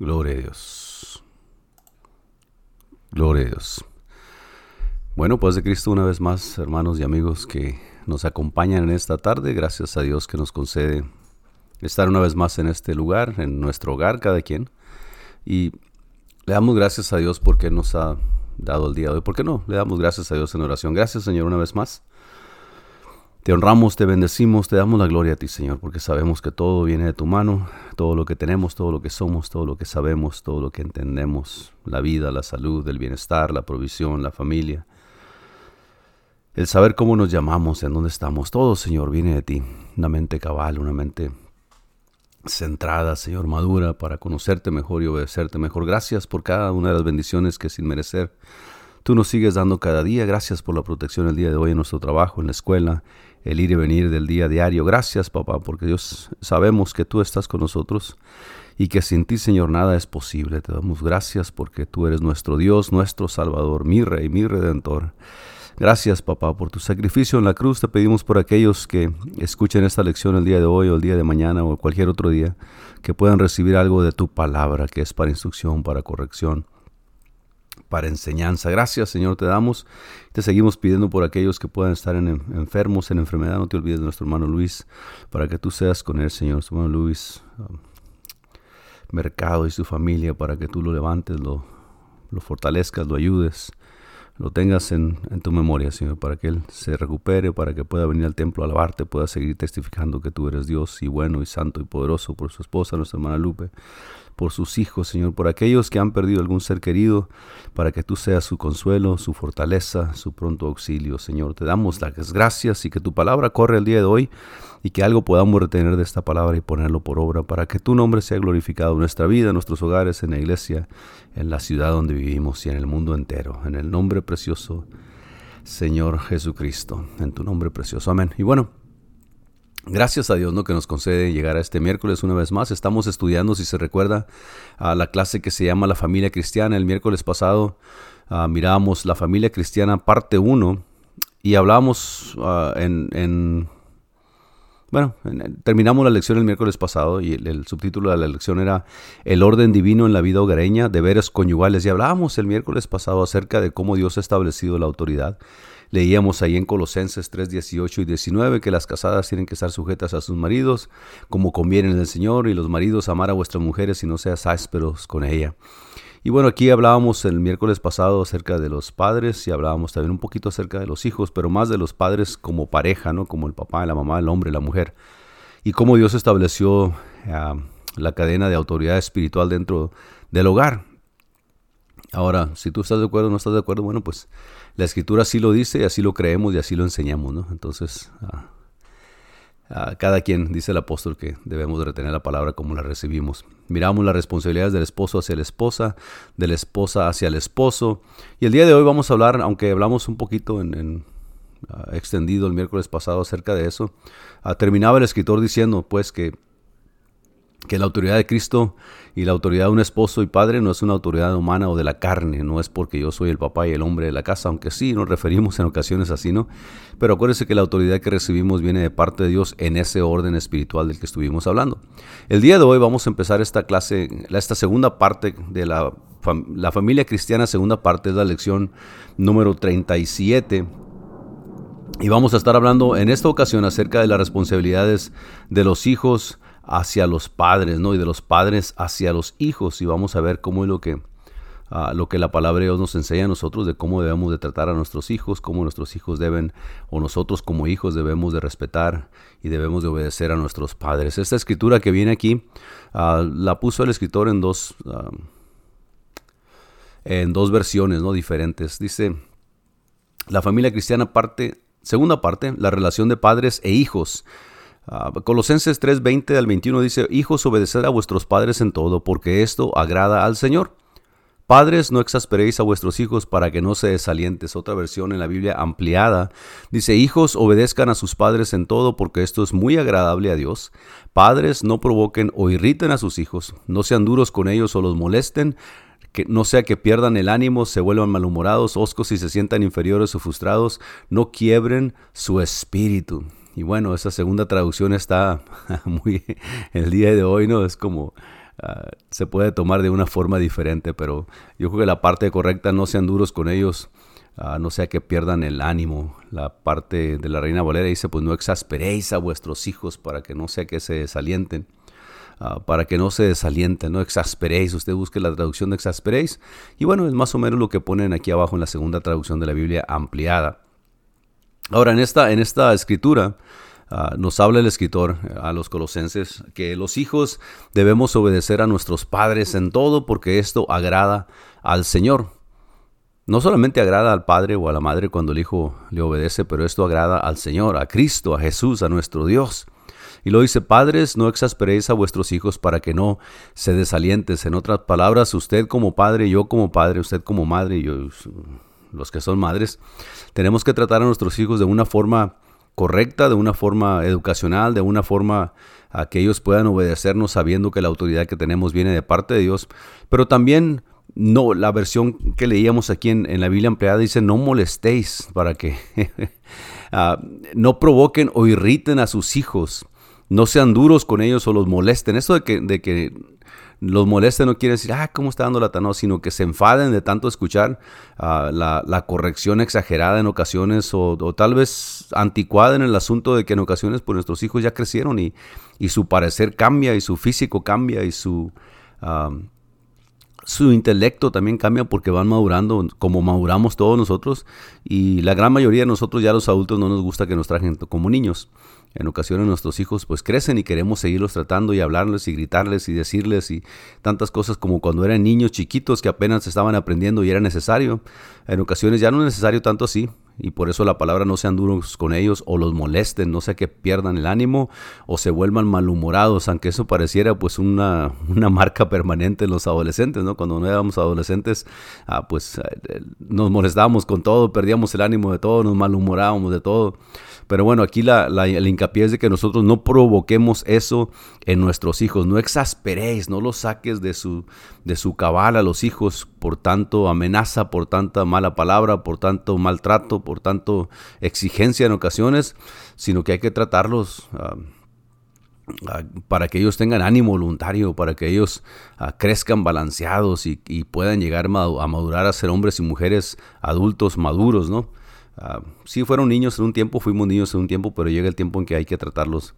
Gloria a Dios. Gloria a Dios. Bueno, pues de Cristo una vez más, hermanos y amigos que nos acompañan en esta tarde. Gracias a Dios que nos concede estar una vez más en este lugar, en nuestro hogar, cada quien. Y le damos gracias a Dios porque nos ha dado el día de hoy. ¿Por qué no? Le damos gracias a Dios en oración. Gracias, Señor, una vez más. Te honramos, te bendecimos, te damos la gloria a ti, Señor, porque sabemos que todo viene de tu mano, todo lo que tenemos, todo lo que somos, todo lo que sabemos, todo lo que entendemos, la vida, la salud, el bienestar, la provisión, la familia, el saber cómo nos llamamos, en dónde estamos, todo, Señor, viene de ti, una mente cabal, una mente centrada, Señor, madura, para conocerte mejor y obedecerte mejor. Gracias por cada una de las bendiciones que sin merecer tú nos sigues dando cada día. Gracias por la protección el día de hoy en nuestro trabajo, en la escuela, el ir y venir del día diario. Gracias, papá, porque Dios sabemos que tú estás con nosotros y que sin ti, Señor, nada es posible. Te damos gracias porque tú eres nuestro Dios, nuestro Salvador, mi Rey, mi Redentor. Gracias, papá, por tu sacrificio en la cruz. Te pedimos por aquellos que escuchen esta lección el día de hoy o el día de mañana o cualquier otro día, que puedan recibir algo de tu palabra, que es para instrucción, para corrección para enseñanza. Gracias, Señor, te damos. Te seguimos pidiendo por aquellos que puedan estar en, enfermos, en enfermedad. No te olvides de nuestro hermano Luis, para que tú seas con él, Señor. Nuestro hermano Luis, um, Mercado y su familia, para que tú lo levantes, lo, fortalezcas, lo ayudes lo tengas en, en, tu memoria, Señor, para que Él se recupere, para que pueda venir al templo a alabarte, pueda seguir testificando que tú eres Dios y bueno y santo y poderoso por su esposa, nuestra hermana Lupe, por sus hijos, Señor, por aquellos que han perdido algún ser querido, para que tú seas su consuelo, su fortaleza, su pronto auxilio, Señor. Te damos las gracias y que tu palabra corre el día de hoy y que algo podamos retener de esta palabra y ponerlo por obra, para que tu nombre sea glorificado en nuestra vida, en nuestros hogares, en la iglesia, en la ciudad donde vivimos y en el mundo entero. En el nombre precioso, Señor Jesucristo, en tu nombre precioso. Amén. Y bueno, Gracias a Dios ¿no? que nos concede llegar a este miércoles una vez más. Estamos estudiando, si se recuerda, a la clase que se llama La familia cristiana. El miércoles pasado uh, mirábamos La familia cristiana parte 1 y hablábamos uh, en, en, Bueno, terminamos la lección el miércoles pasado y el, el, subtítulo de la lección era El orden divino en la vida hogareña, deberes conyugales. Y hablábamos el miércoles pasado acerca de cómo Dios ha establecido la autoridad Leíamos ahí en Colosenses 3, 18 y 19 que las casadas tienen que estar sujetas a sus maridos, como conviene en el Señor, y los maridos amar a vuestras mujeres y no seas ásperos con ella. Y bueno, aquí hablábamos el miércoles pasado acerca de los padres y hablábamos también un poquito acerca de los hijos, pero más de los padres como pareja, ¿no? Como el papá, la mamá, el hombre, la mujer. Y cómo Dios estableció uh, la cadena de autoridad espiritual dentro del hogar. Ahora, si tú estás de acuerdo o no estás de acuerdo, bueno, pues la escritura así lo dice y así lo creemos y así lo enseñamos, ¿no? Entonces, cada quien dice el apóstol que debemos de retener la palabra como la recibimos. Miramos las responsabilidades del esposo hacia la esposa, de la esposa hacia el esposo. Y el día de hoy vamos a hablar, aunque hablamos un poquito en, extendido el miércoles pasado acerca de eso, terminaba el escritor diciendo pues que que la autoridad de Cristo y la autoridad de un esposo y padre no es una autoridad humana o de la carne, no es porque yo soy el papá y el hombre de la casa, aunque sí nos referimos en ocasiones así, ¿no? Pero acuérdense que la autoridad que recibimos viene de parte de Dios en ese orden espiritual del que estuvimos hablando. El día de hoy vamos a empezar esta clase, esta segunda parte de la, la familia cristiana, segunda parte es la lección número 37. Y vamos a estar hablando en esta ocasión acerca de las responsabilidades de los hijos, hacia los padres, ¿no? Y de los padres hacia los hijos. Y vamos a ver cómo es lo que, uh, lo que la palabra de Dios nos enseña a nosotros de cómo debemos de tratar a nuestros hijos, cómo nuestros hijos deben, o nosotros como hijos debemos de respetar y debemos de obedecer a nuestros padres. Esta escritura que viene aquí uh, la puso el escritor en dos, uh, en dos versiones, ¿no? Diferentes. Dice, la familia cristiana parte, segunda parte, la relación de padres e hijos. Uh, Colosenses 3:20 al 21 dice, Hijos, obedeced a vuestros padres en todo, porque esto agrada al Señor. Padres, no exasperéis a vuestros hijos para que no se desalientes. Otra versión en la Biblia ampliada dice, Hijos, obedezcan a sus padres en todo, porque esto es muy agradable a Dios. Padres, no provoquen o irriten a sus hijos, no sean duros con ellos o los molesten, que no sea que pierdan el ánimo, se vuelvan malhumorados, oscos y se sientan inferiores o frustrados, no quiebren su espíritu. Y bueno, esa segunda traducción está muy, el día de hoy, ¿no? Es como ah, se puede tomar de una forma diferente, pero yo creo que la parte correcta no sean duros con ellos, ah, no sea que pierdan el ánimo. La parte de la Reina Valera dice, pues no exasperéis a vuestros hijos para que no sea que se desalienten. Ah, para que no se desalienten, no exasperéis. Usted busque la traducción de exasperéis. Y bueno, es más o menos lo que ponen aquí abajo en la segunda traducción de la Biblia ampliada. Ahora, en esta, en esta escritura, Ah, nos habla el escritor eh, a los colosenses que los hijos debemos obedecer a nuestros padres en todo porque esto agrada al Señor. No solamente agrada al padre o a la madre cuando el hijo le obedece, pero esto agrada al Señor, a Cristo, a Jesús, a nuestro Dios. Y lo dice, padres, no exasperéis a vuestros hijos para que no se desalientes. En otras palabras, usted como padre, yo como padre, usted como madre, yo, los que son madres, tenemos que tratar a nuestros hijos de una forma correcta, de una forma educacional, de una forma a que ellos puedan obedecernos sabiendo que la autoridad que tenemos viene de parte de Dios, pero también no, la versión que leíamos aquí en, la Biblia empleada dice no molestéis para que ah, no provoquen o irriten a sus hijos, no sean duros con ellos o los molesten. Eso de que, de que los moleste no quiere decir, ah, ¿cómo está dando la no, sino que se enfaden de tanto escuchar ah, la, corrección exagerada en ocasiones o, tal vez anticuada en el asunto de que en ocasiones pues nuestros hijos ya crecieron y, y su parecer cambia y su físico cambia y su... su intelecto también cambia porque van madurando como maduramos todos nosotros y la gran mayoría de nosotros ya los adultos no nos gusta que nos trajen como niños. En ocasiones nuestros hijos pues crecen y queremos seguirlos tratando y hablarles y gritarles y decirles y tantas cosas como cuando eran niños chiquitos que apenas estaban aprendiendo y era necesario. En ocasiones ya no es necesario tanto así y por eso la palabra no sean duros con ellos o los molesten, no sea que pierdan el ánimo o se vuelvan malhumorados, aunque eso pareciera pues una, una marca permanente en los adolescentes, ¿no? Cuando no éramos adolescentes, ah, pues eh, nos molestábamos con todo, perdíamos el ánimo de todo, nos malhumorábamos de todo. Pero bueno, aquí la, el hincapié es de que nosotros no provoquemos eso en nuestros hijos. No exasperéis, no los saques de su, de su cabal a los hijos por tanto amenaza, por tanta mala palabra, por tanto maltrato, por tanto exigencia en ocasiones, sino que hay que tratarlos. Ah, ah, para que ellos tengan ánimo voluntario, para que ellos ah, crezcan balanceados y, puedan llegar a madurar a ser hombres y mujeres adultos maduros, ¿no? Sí fueron niños en un tiempo, fuimos niños en un tiempo, pero llega el tiempo en que hay que tratarlos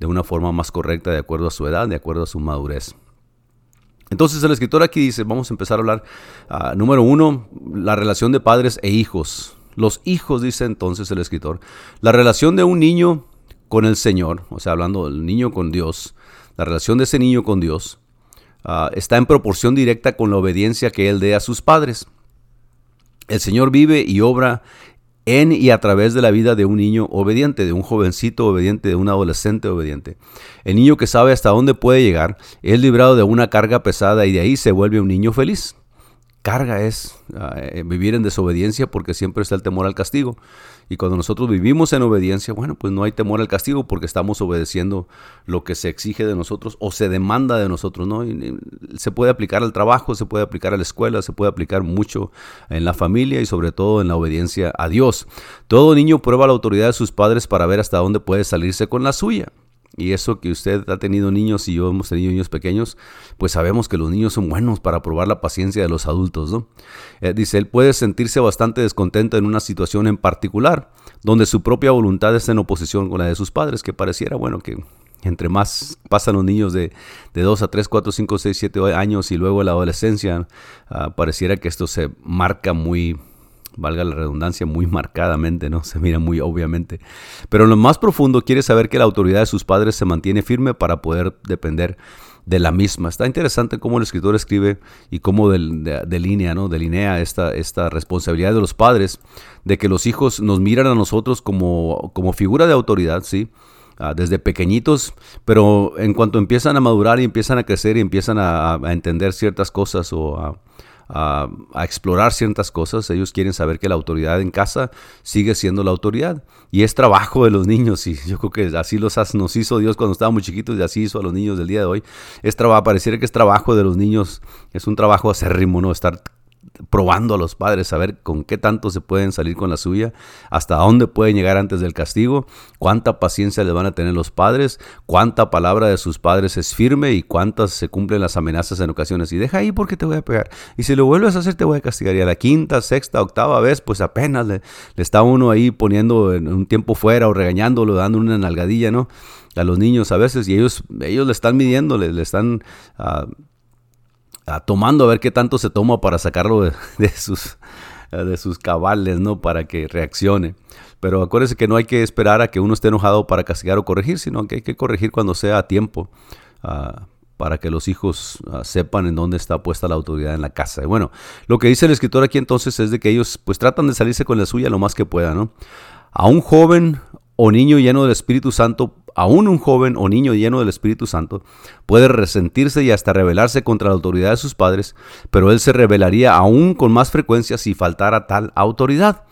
de una forma más correcta, de acuerdo a su edad, de acuerdo a su madurez. Entonces el escritor aquí dice, vamos a empezar a hablar, ah, número uno, la relación de padres e hijos. Los hijos, dice entonces el escritor, la relación de un niño con el Señor, o sea, hablando del niño con Dios, la relación de ese niño con Dios, ah, está en proporción directa con la obediencia que él dé a sus padres. El Señor vive y obra en y a través de la vida de un niño obediente, de un jovencito obediente, de un adolescente obediente. El niño que sabe hasta dónde puede llegar es librado de una carga pesada y de ahí se vuelve un niño feliz carga es ah, eh, vivir en desobediencia porque siempre está el temor al castigo. Y cuando nosotros vivimos en obediencia, bueno, pues no hay temor al castigo porque estamos obedeciendo lo que se exige de nosotros o se demanda de nosotros, ¿no? se puede aplicar al trabajo, se puede aplicar a la escuela, se puede aplicar mucho en la familia y sobre todo en la obediencia a Dios. Todo niño prueba la autoridad de sus padres para ver hasta dónde puede salirse con la suya. Y eso que usted ha tenido niños y yo hemos tenido niños pequeños, pues sabemos que los niños son buenos para probar la paciencia de los adultos, ¿no? Eh, dice, él puede sentirse bastante descontento en una situación en particular, donde su propia voluntad está en oposición con la de sus padres, que pareciera, bueno, que entre más pasan los niños de, de 2 a 3, 4, 5, 6, 7 años y luego la adolescencia, ah, pareciera que esto se marca muy, valga la redundancia, muy marcadamente, ¿no? Se mira muy obviamente. Pero en lo más profundo quiere saber que la autoridad de sus padres se mantiene firme para poder depender de la misma. Está interesante cómo el escritor escribe y cómo delinea, ¿no? delinea esta, esta responsabilidad de los padres, de que los hijos nos miran a nosotros como, como figura de autoridad, ¿sí? Ah, desde pequeñitos, pero en cuanto empiezan a madurar y empiezan a crecer y empiezan a, a entender ciertas cosas o a, a, explorar ciertas cosas. Ellos quieren saber que la autoridad en casa sigue siendo la autoridad. Y es trabajo de los niños. Y yo creo que así los, nos hizo Dios cuando estábamos chiquitos y así hizo a los niños del día de hoy. Es trabajo, pareciera que es trabajo de los niños. Es un trabajo acérrimo, ¿no? Estar probando a los padres, a ver con qué tanto se pueden salir con la suya, hasta dónde pueden llegar antes del castigo, cuánta paciencia le van a tener los padres, cuánta palabra de sus padres es firme y cuántas se cumplen las amenazas en ocasiones. Y deja ahí porque te voy a pegar. Y si lo vuelves a hacer, te voy a castigar. Y a la quinta, sexta, octava vez, pues apenas le, está uno ahí poniendo en un tiempo fuera o regañándolo, dando una nalgadilla, ¿no? A los niños a veces, y ellos, ellos le están midiendo, le, están. Tomando a ver qué tanto se toma para sacarlo de, sus, de sus cabales, ¿no? Para que reaccione. Pero acuérdese que no hay que esperar a que uno esté enojado para castigar o corregir, sino que hay que corregir cuando sea a tiempo. Ah, para que los hijos ah, sepan en dónde está puesta la autoridad en la casa. Y bueno, lo que dice el escritor aquí entonces es de que ellos pues tratan de salirse con la suya lo más que puedan, ¿no? A un joven o niño lleno del Espíritu Santo aún un joven o niño lleno del Espíritu Santo puede resentirse y hasta rebelarse contra la autoridad de sus padres, pero él se rebelaría aún con más frecuencia si faltara tal autoridad.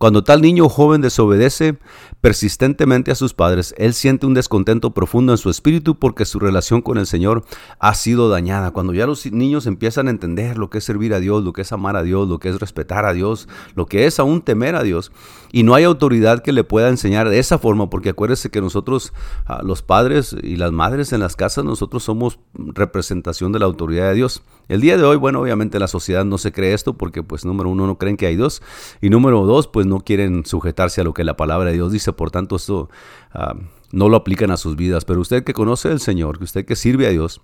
Cuando tal niño joven desobedece persistentemente a sus padres, él siente un descontento profundo en su espíritu porque su relación con el Señor ha sido dañada. Cuando ya los niños empiezan a entender lo que es servir a Dios, lo que es amar a Dios, lo que es respetar a Dios, lo que es aún temer a Dios, y no hay autoridad que le pueda enseñar de esa forma, porque acuérdese que nosotros, ah, los padres y las madres en las casas, nosotros somos representación de la autoridad de Dios. El día de hoy, bueno, obviamente la sociedad no se cree esto porque, pues, número uno, no creen que hay Dios, y número dos, pues, no quieren sujetarse a lo que la palabra de Dios dice, por tanto esto ah, no lo aplican a sus vidas. Pero usted que conoce al Señor, que usted que sirve a Dios,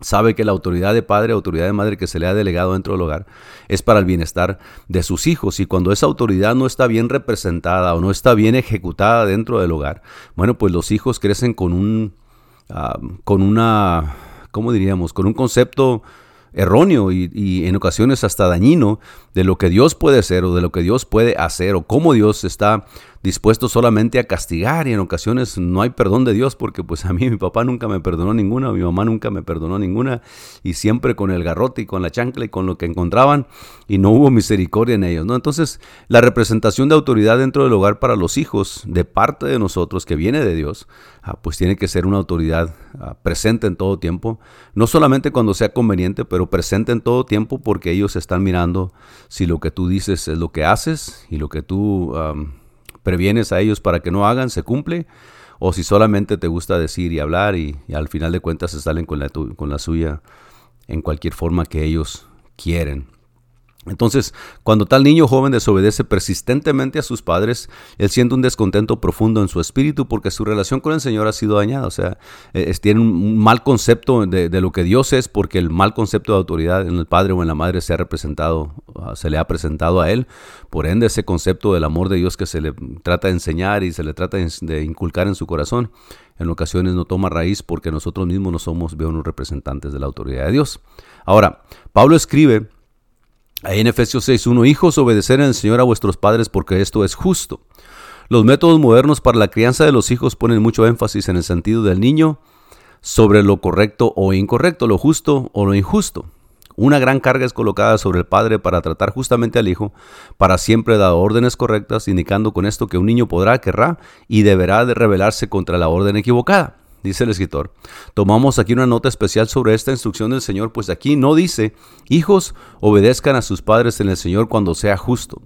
sabe que la autoridad de padre, autoridad de madre que se le ha delegado dentro del hogar es para el bienestar de sus hijos. Y cuando esa autoridad no está bien representada o no está bien ejecutada dentro del hogar, bueno, pues los hijos crecen con un, ah, con una, ¿cómo diríamos? Con un concepto erróneo y, en ocasiones hasta dañino de lo que Dios puede ser o de lo que Dios puede hacer o cómo Dios está dispuesto solamente a castigar y en ocasiones no hay perdón de Dios porque pues a mí mi papá nunca me perdonó ninguna, mi mamá nunca me perdonó ninguna y siempre con el garrote y con la chancla y con lo que encontraban y no hubo misericordia en ellos, ¿no? Entonces, la representación de autoridad dentro del hogar para los hijos de parte de nosotros que viene de Dios, ah, pues tiene que ser una autoridad ah, presente en todo tiempo, no solamente cuando sea conveniente, pero presente en todo tiempo porque ellos están mirando si lo que tú dices es lo que haces y lo que tú previenes a ellos para que no hagan, se cumple, o si solamente te gusta decir y hablar y, al final de cuentas se salen con la, con la suya en cualquier forma que ellos quieren. Entonces, cuando tal niño joven desobedece persistentemente a sus padres, él siente un descontento profundo en su espíritu porque su relación con el Señor ha sido dañada. O sea, e, tiene un mal concepto de, lo que Dios es porque el mal concepto de autoridad en el padre o en la madre se ha representado, ah, se le ha presentado a él. Por ende, ese concepto del amor de Dios que se le trata de enseñar y se le trata de inculcar en su corazón, en ocasiones no toma raíz porque nosotros mismos no somos, veo, representantes de la autoridad de Dios. Ahora, Pablo escribe Ahí en Efesios 6.1, hijos, obedecer en el Señor a vuestros padres porque esto es justo. Los métodos modernos para la crianza de los hijos ponen mucho énfasis en el sentido del niño sobre lo correcto o incorrecto, lo justo o lo injusto. Una gran carga es colocada sobre el padre para tratar justamente al hijo, para siempre dar órdenes correctas, indicando con esto que un niño podrá, querrá y deberá de rebelarse contra la orden equivocada dice el escritor. Tomamos aquí una nota especial sobre esta instrucción del Señor, pues aquí no dice, hijos, obedezcan a sus padres en el Señor cuando sea justo.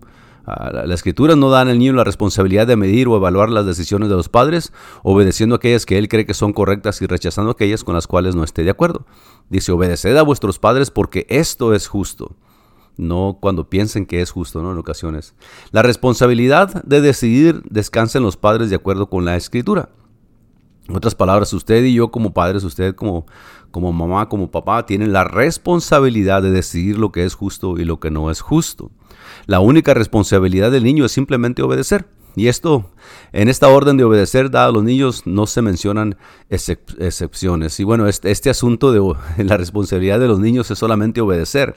Ah, la escritura no da al niño la responsabilidad de medir o evaluar las decisiones de los padres, obedeciendo aquellas que él cree que son correctas y rechazando aquellas con las cuales no esté de acuerdo. Dice, obedeced a vuestros padres porque esto es justo. No cuando piensen que es justo, ¿no? En ocasiones. La responsabilidad de decidir descansa en los padres de acuerdo con la escritura. En otras palabras, usted y yo como padres, usted como, como mamá, como papá, tienen la responsabilidad de decidir lo que es justo y lo que no es justo. La única responsabilidad del niño es simplemente obedecer. Y esto, en esta orden de obedecer, dado a los niños, no se mencionan excepciones. Y bueno, este, este asunto de la responsabilidad de los niños es solamente obedecer.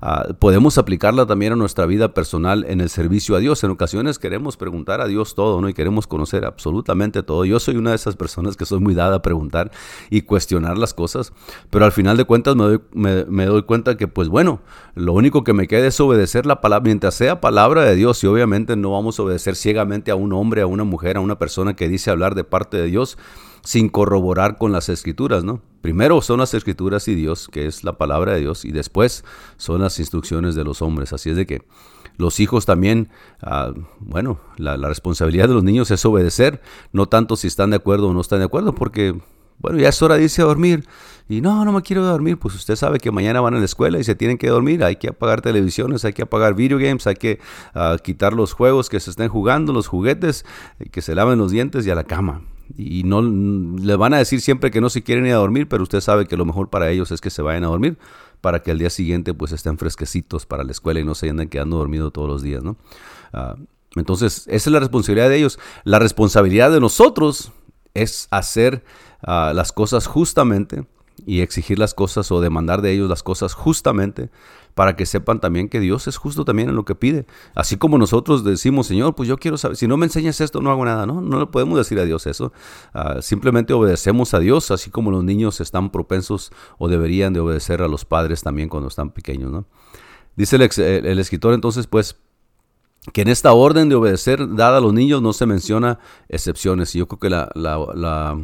Ah, podemos aplicarla también a nuestra vida personal en el servicio a Dios. En ocasiones queremos preguntar a Dios todo, ¿no? Y queremos conocer absolutamente todo. Yo soy una de esas personas que soy muy dada a preguntar y cuestionar las cosas, pero al final de cuentas me doy, me doy cuenta que, pues bueno, lo único que me queda es obedecer la palabra, mientras sea palabra de Dios, y obviamente no vamos a obedecer ciegamente a un hombre, a una mujer, a una persona que dice hablar de parte de Dios sin corroborar con las escrituras, ¿no? Primero son las escrituras y Dios, que es la palabra de Dios, y después son las instrucciones de los hombres. Así es de que los hijos también, ah, bueno, la, la, responsabilidad de los niños es obedecer, no tanto si están de acuerdo o no están de acuerdo, porque, bueno, ya es hora de irse a dormir. Y no, no me quiero dormir, pues usted sabe que mañana van a la escuela y se tienen que dormir, hay que apagar televisiones, hay que apagar video games, hay que uh, quitar los juegos que se estén jugando, los juguetes, que se laven los dientes y a la cama. Y no le van a decir siempre que no se quieren ir a dormir, pero usted sabe que lo mejor para ellos es que se vayan a dormir para que al día siguiente pues estén fresquecitos para la escuela y no se anden quedando dormidos todos los días, ¿no? Uh, entonces, esa es la responsabilidad de ellos. La responsabilidad de nosotros es hacer las cosas justamente y exigir las cosas o demandar de ellos las cosas justamente para que sepan también que Dios es justo también en lo que pide. Así como nosotros decimos, Señor, pues yo quiero saber, si no me enseñas esto, no hago nada, ¿no? No le podemos decir a Dios eso. Uh, simplemente obedecemos a Dios, así como los niños están propensos o deberían de obedecer a los padres también cuando están pequeños, ¿no? Dice el, escritor entonces, pues, que en esta orden de obedecer dada a los niños no se menciona excepciones. Y yo creo que la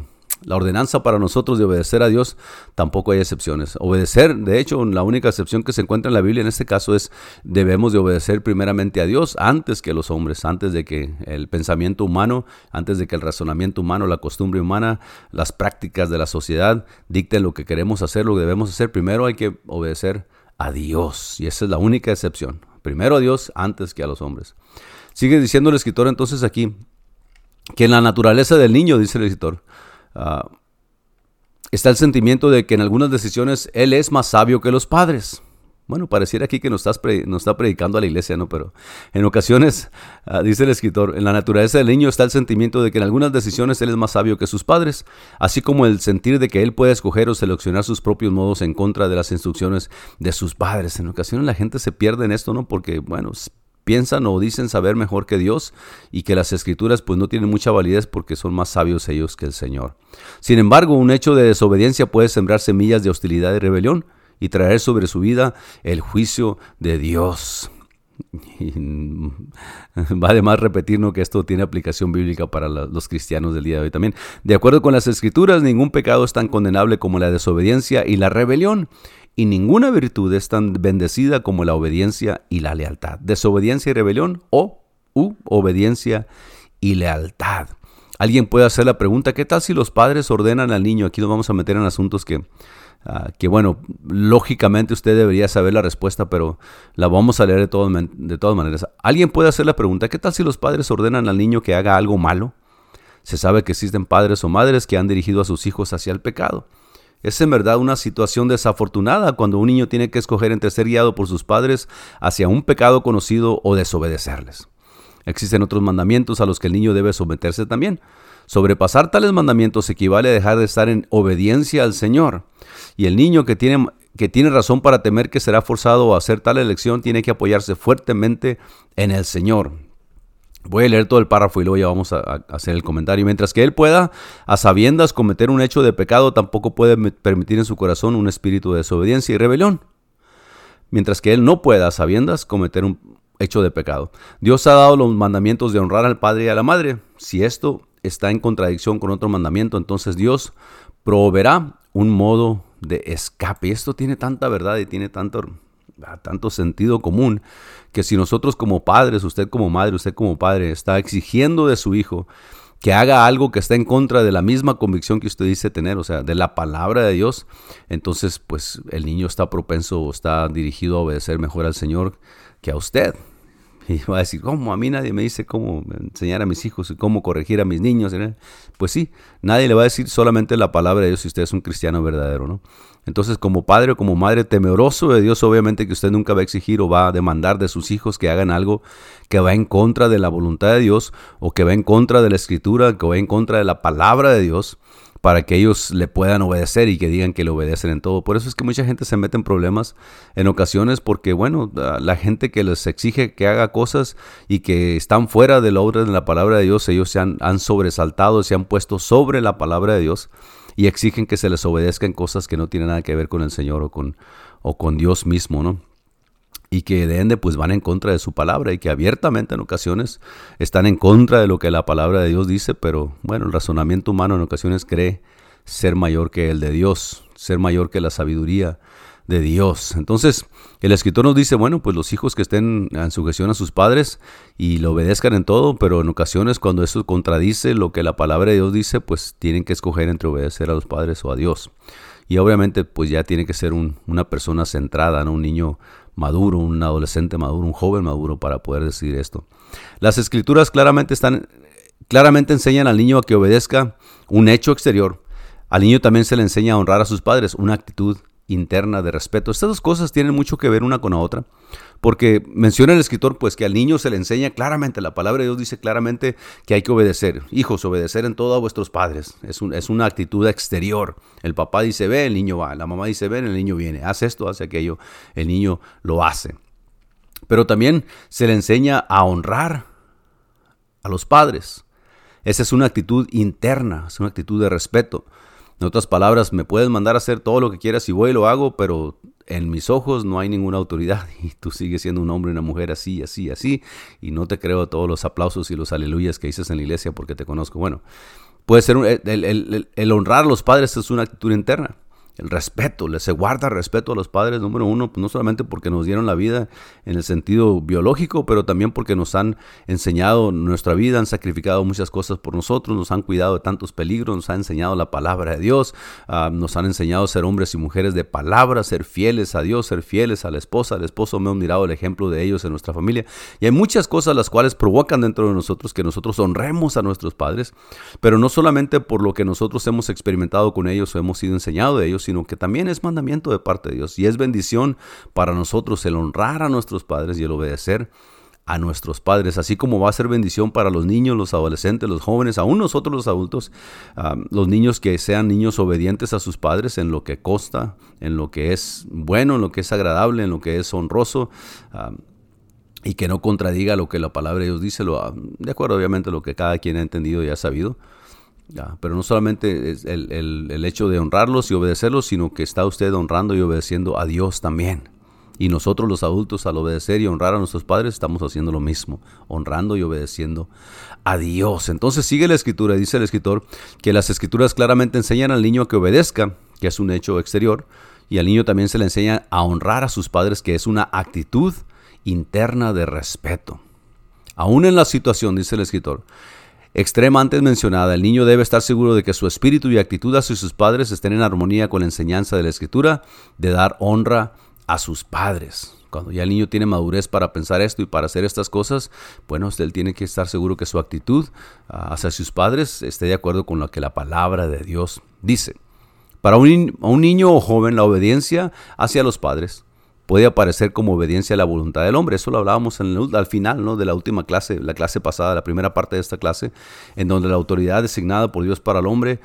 la ordenanza para nosotros de obedecer a Dios, tampoco hay excepciones. Obedecer, de hecho, la única excepción que se encuentra en la Biblia en este caso es debemos de obedecer primeramente a Dios antes que a los hombres, antes de que el pensamiento humano, antes de que el razonamiento humano, la costumbre humana, las prácticas de la sociedad dicten lo que queremos hacer, lo que debemos hacer. Primero hay que obedecer a Dios y esa es la única excepción. Primero a Dios antes que a los hombres. Sigue diciendo el escritor entonces aquí que en la naturaleza del niño, dice el escritor, Uh, está el sentimiento de que en algunas decisiones él es más sabio que los padres. Bueno, pareciera aquí que nos, estás está predicando a la iglesia, ¿no? Pero en ocasiones, uh, dice el escritor, en la naturaleza del niño está el sentimiento de que en algunas decisiones él es más sabio que sus padres, así como el sentir de que él puede escoger o seleccionar sus propios modos en contra de las instrucciones de sus padres. En ocasiones la gente se pierde en esto, ¿no? Porque, bueno, piensan o dicen saber mejor que Dios y que las escrituras pues no tienen mucha validez porque son más sabios ellos que el Señor. Sin embargo, un hecho de desobediencia puede sembrar semillas de hostilidad y rebelión y traer sobre su vida el juicio de Dios. va además repetir que esto tiene aplicación bíblica para los cristianos del día de hoy también. De acuerdo con las escrituras, ningún pecado es tan condenable como la desobediencia y la rebelión y ninguna virtud es tan bendecida como la obediencia y la lealtad. Desobediencia y rebelión o u, obediencia y lealtad. Alguien puede hacer la pregunta, ¿qué tal si los padres ordenan al niño? Aquí nos vamos a meter en asuntos que, uh, que bueno, lógicamente usted debería saber la respuesta, pero la vamos a leer de, de todas maneras. Alguien puede hacer la pregunta, ¿qué tal si los padres ordenan al niño que haga algo malo? Se sabe que existen padres o madres que han dirigido a sus hijos hacia el pecado. Es en verdad una situación desafortunada cuando un niño tiene que escoger entre ser guiado por sus padres hacia un pecado conocido o desobedecerles. Existen otros mandamientos a los que el niño debe someterse también. Sobrepasar tales mandamientos equivale a dejar de estar en obediencia al Señor. Y el niño que tiene, que tiene razón para temer que será forzado a hacer tal elección tiene que apoyarse fuertemente en el Señor. Voy a leer todo el párrafo y luego ya vamos a, hacer el comentario. Mientras que él pueda, a sabiendas, cometer un hecho de pecado, tampoco puede permitir en su corazón un espíritu de desobediencia y rebelión. Mientras que él no pueda, a sabiendas, cometer un hecho de pecado. Dios ha dado los mandamientos de honrar al padre y a la madre. Si esto está en contradicción con otro mandamiento, entonces Dios proveerá un modo de escape. Esto tiene tanta verdad y tiene tanto tanto sentido común que si nosotros como padres, usted como madre, usted como padre, está exigiendo de su hijo que haga algo que está en contra de la misma convicción que usted dice tener, o sea, de la palabra de Dios, entonces pues el niño está propenso o está dirigido a obedecer mejor al Señor que a usted. Y va a decir, ¿cómo? A mí nadie me dice cómo enseñar a mis hijos y cómo corregir a mis niños. Pues sí, nadie le va a decir solamente la palabra de Dios si usted es un cristiano verdadero, ¿no? Entonces, como padre o como madre temeroso de Dios, obviamente que usted nunca va a exigir o va a demandar de sus hijos que hagan algo que va en contra de la voluntad de Dios o que va en contra de la escritura, que va en contra de la palabra de Dios para que ellos le puedan obedecer y que digan que le obedecen en todo. Por eso es que mucha gente se mete en problemas en ocasiones porque, bueno, la gente que les exige que haga cosas y que están fuera de la orden de la palabra de Dios, ellos se han, han sobresaltado, se han puesto sobre la palabra de Dios y exigen que se les obedezca en cosas que no tienen nada que ver con el Señor o con, o con Dios mismo, ¿no? y que de ende pues van en contra de su palabra y que abiertamente en ocasiones están en contra de lo que la palabra de Dios dice, pero bueno, el razonamiento humano en ocasiones cree ser mayor que el de Dios, ser mayor que la sabiduría de Dios. Entonces, el escritor nos dice, bueno, pues los hijos que estén en sujeción a sus padres y lo obedezcan en todo, pero en ocasiones cuando eso contradice lo que la palabra de Dios dice, pues tienen que escoger entre obedecer a los padres o a Dios. Y obviamente pues ya tiene que ser una persona centrada, ¿no? un niño maduro, un adolescente maduro, un joven maduro para poder decir esto. Las escrituras claramente están claramente enseñan al niño a que obedezca un hecho exterior. Al niño también se le enseña a honrar a sus padres, una actitud interna de respeto. Estas dos cosas tienen mucho que ver una con la otra, porque menciona el escritor pues que al niño se le enseña claramente, la palabra de Dios dice claramente que hay que obedecer. Hijos, obedecer en todo a vuestros padres. Es, una actitud exterior. El papá dice ve, el niño va. La mamá dice ven, el niño viene. Haz esto, hace aquello, el niño lo hace. Pero también se le enseña a honrar a los padres. Esa es una actitud interna, es una actitud de respeto. En otras palabras, me puedes mandar a hacer todo lo que quieras y voy y lo hago, pero en mis ojos no hay ninguna autoridad y tú sigues siendo un hombre y una mujer así, así, así, y no te creo todos los aplausos y los aleluyas que dices en la iglesia porque te conozco. Bueno, puede ser el, el honrar a los padres es una actitud interna el respeto, se guarda respeto a los padres, número uno, no solamente porque nos dieron la vida en el sentido biológico, pero también porque nos han enseñado nuestra vida, han sacrificado muchas cosas por nosotros, nos han cuidado de tantos peligros, nos han enseñado la palabra de Dios, ah, nos han enseñado a ser hombres y mujeres de palabra, ser fieles a Dios, ser fieles a la esposa, al esposo, me han mirado el ejemplo de ellos en nuestra familia, y hay muchas cosas las cuales provocan dentro de nosotros que nosotros honremos a nuestros padres, pero no solamente por lo que nosotros hemos experimentado con ellos o hemos sido enseñado de ellos, sino que también es mandamiento de parte de Dios y es bendición para nosotros el honrar a nuestros padres y el obedecer a nuestros padres, así como va a ser bendición para los niños, los adolescentes, los jóvenes, aún nosotros los adultos, los niños que sean niños obedientes a sus padres en lo que costa, en lo que es bueno, en lo que es agradable, en lo que es honroso. y que no contradiga lo que la palabra de Dios dice, lo, de acuerdo obviamente a lo que cada quien ha entendido y ha sabido pero no solamente es el, hecho de honrarlos y obedecerlos, sino que está usted honrando y obedeciendo a Dios también. Y nosotros los adultos al obedecer y honrar a nuestros padres estamos haciendo lo mismo, honrando y obedeciendo a Dios. Entonces sigue la escritura, dice el escritor, que las escrituras claramente enseñan al niño que obedezca, que es un hecho exterior, y al niño también se le enseña a honrar a sus padres, que es una actitud interna de respeto. Aún en la situación, dice el escritor, extrema antes mencionada, el niño debe estar seguro de que su espíritu y actitud hacia sus padres estén en armonía con la enseñanza de la escritura de dar honra a sus padres. Cuando ya el niño tiene madurez para pensar esto y para hacer estas cosas, bueno, él tiene que estar seguro que su actitud ah, hacia sus padres esté de acuerdo con lo que la palabra de Dios dice. Para un niño o joven, la obediencia hacia los padres puede aparecer como obediencia a la voluntad del hombre. Eso lo hablábamos al final ¿no? de la última clase, la clase pasada, la primera parte de esta clase, en donde la autoridad designada por Dios para el hombre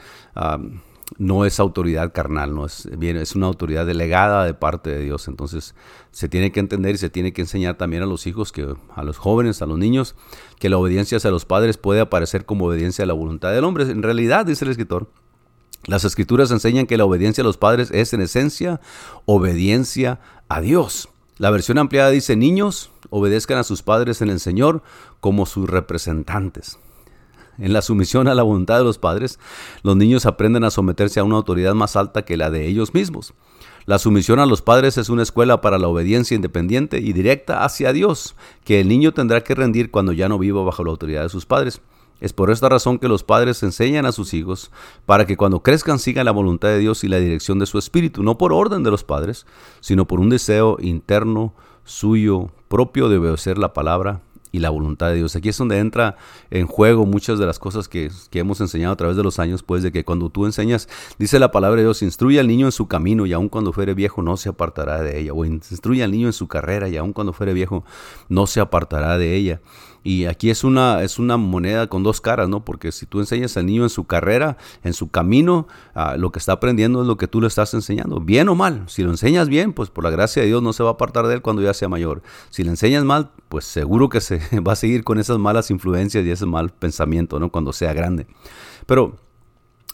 no es autoridad carnal, no es, es una autoridad delegada de parte de Dios. Entonces se tiene que entender y se tiene que enseñar también a los hijos, que, a los jóvenes, a los niños, que la obediencia hacia los padres puede aparecer como obediencia a la voluntad del hombre. En realidad, dice el escritor, las escrituras enseñan que la obediencia a los padres es en esencia obediencia a Dios. La versión ampliada dice, niños, obedezcan a sus padres en el Señor como sus representantes. En la sumisión a la voluntad de los padres, los niños aprenden a someterse a una autoridad más alta que la de ellos mismos. La sumisión a los padres es una escuela para la obediencia independiente y directa hacia Dios, que el niño tendrá que rendir cuando ya no viva bajo la autoridad de sus padres. Es por esta razón que los padres enseñan a sus hijos para que cuando crezcan sigan la voluntad de Dios y la dirección de su espíritu, no por orden de los padres, sino por un deseo interno suyo propio de obedecer la palabra y la voluntad de Dios. Aquí es donde entra en juego muchas de las cosas que, hemos enseñado a través de los años, pues de que cuando tú enseñas, dice la palabra de Dios, instruye al niño en su camino y aun cuando fuere viejo no se apartará de ella, o instruye al niño en su carrera y aun cuando fuere viejo no se apartará de ella. Y aquí es una, es una moneda con dos caras, ¿no? Porque si tú enseñas al niño en su carrera, en su camino, ah, lo que está aprendiendo es lo que tú le estás enseñando, bien o mal. Si lo enseñas bien, pues por la gracia de Dios no se va a apartar de él cuando ya sea mayor. Si le enseñas mal, pues seguro que se va a seguir con esas malas influencias y ese mal pensamiento, ¿no? Cuando sea grande. Pero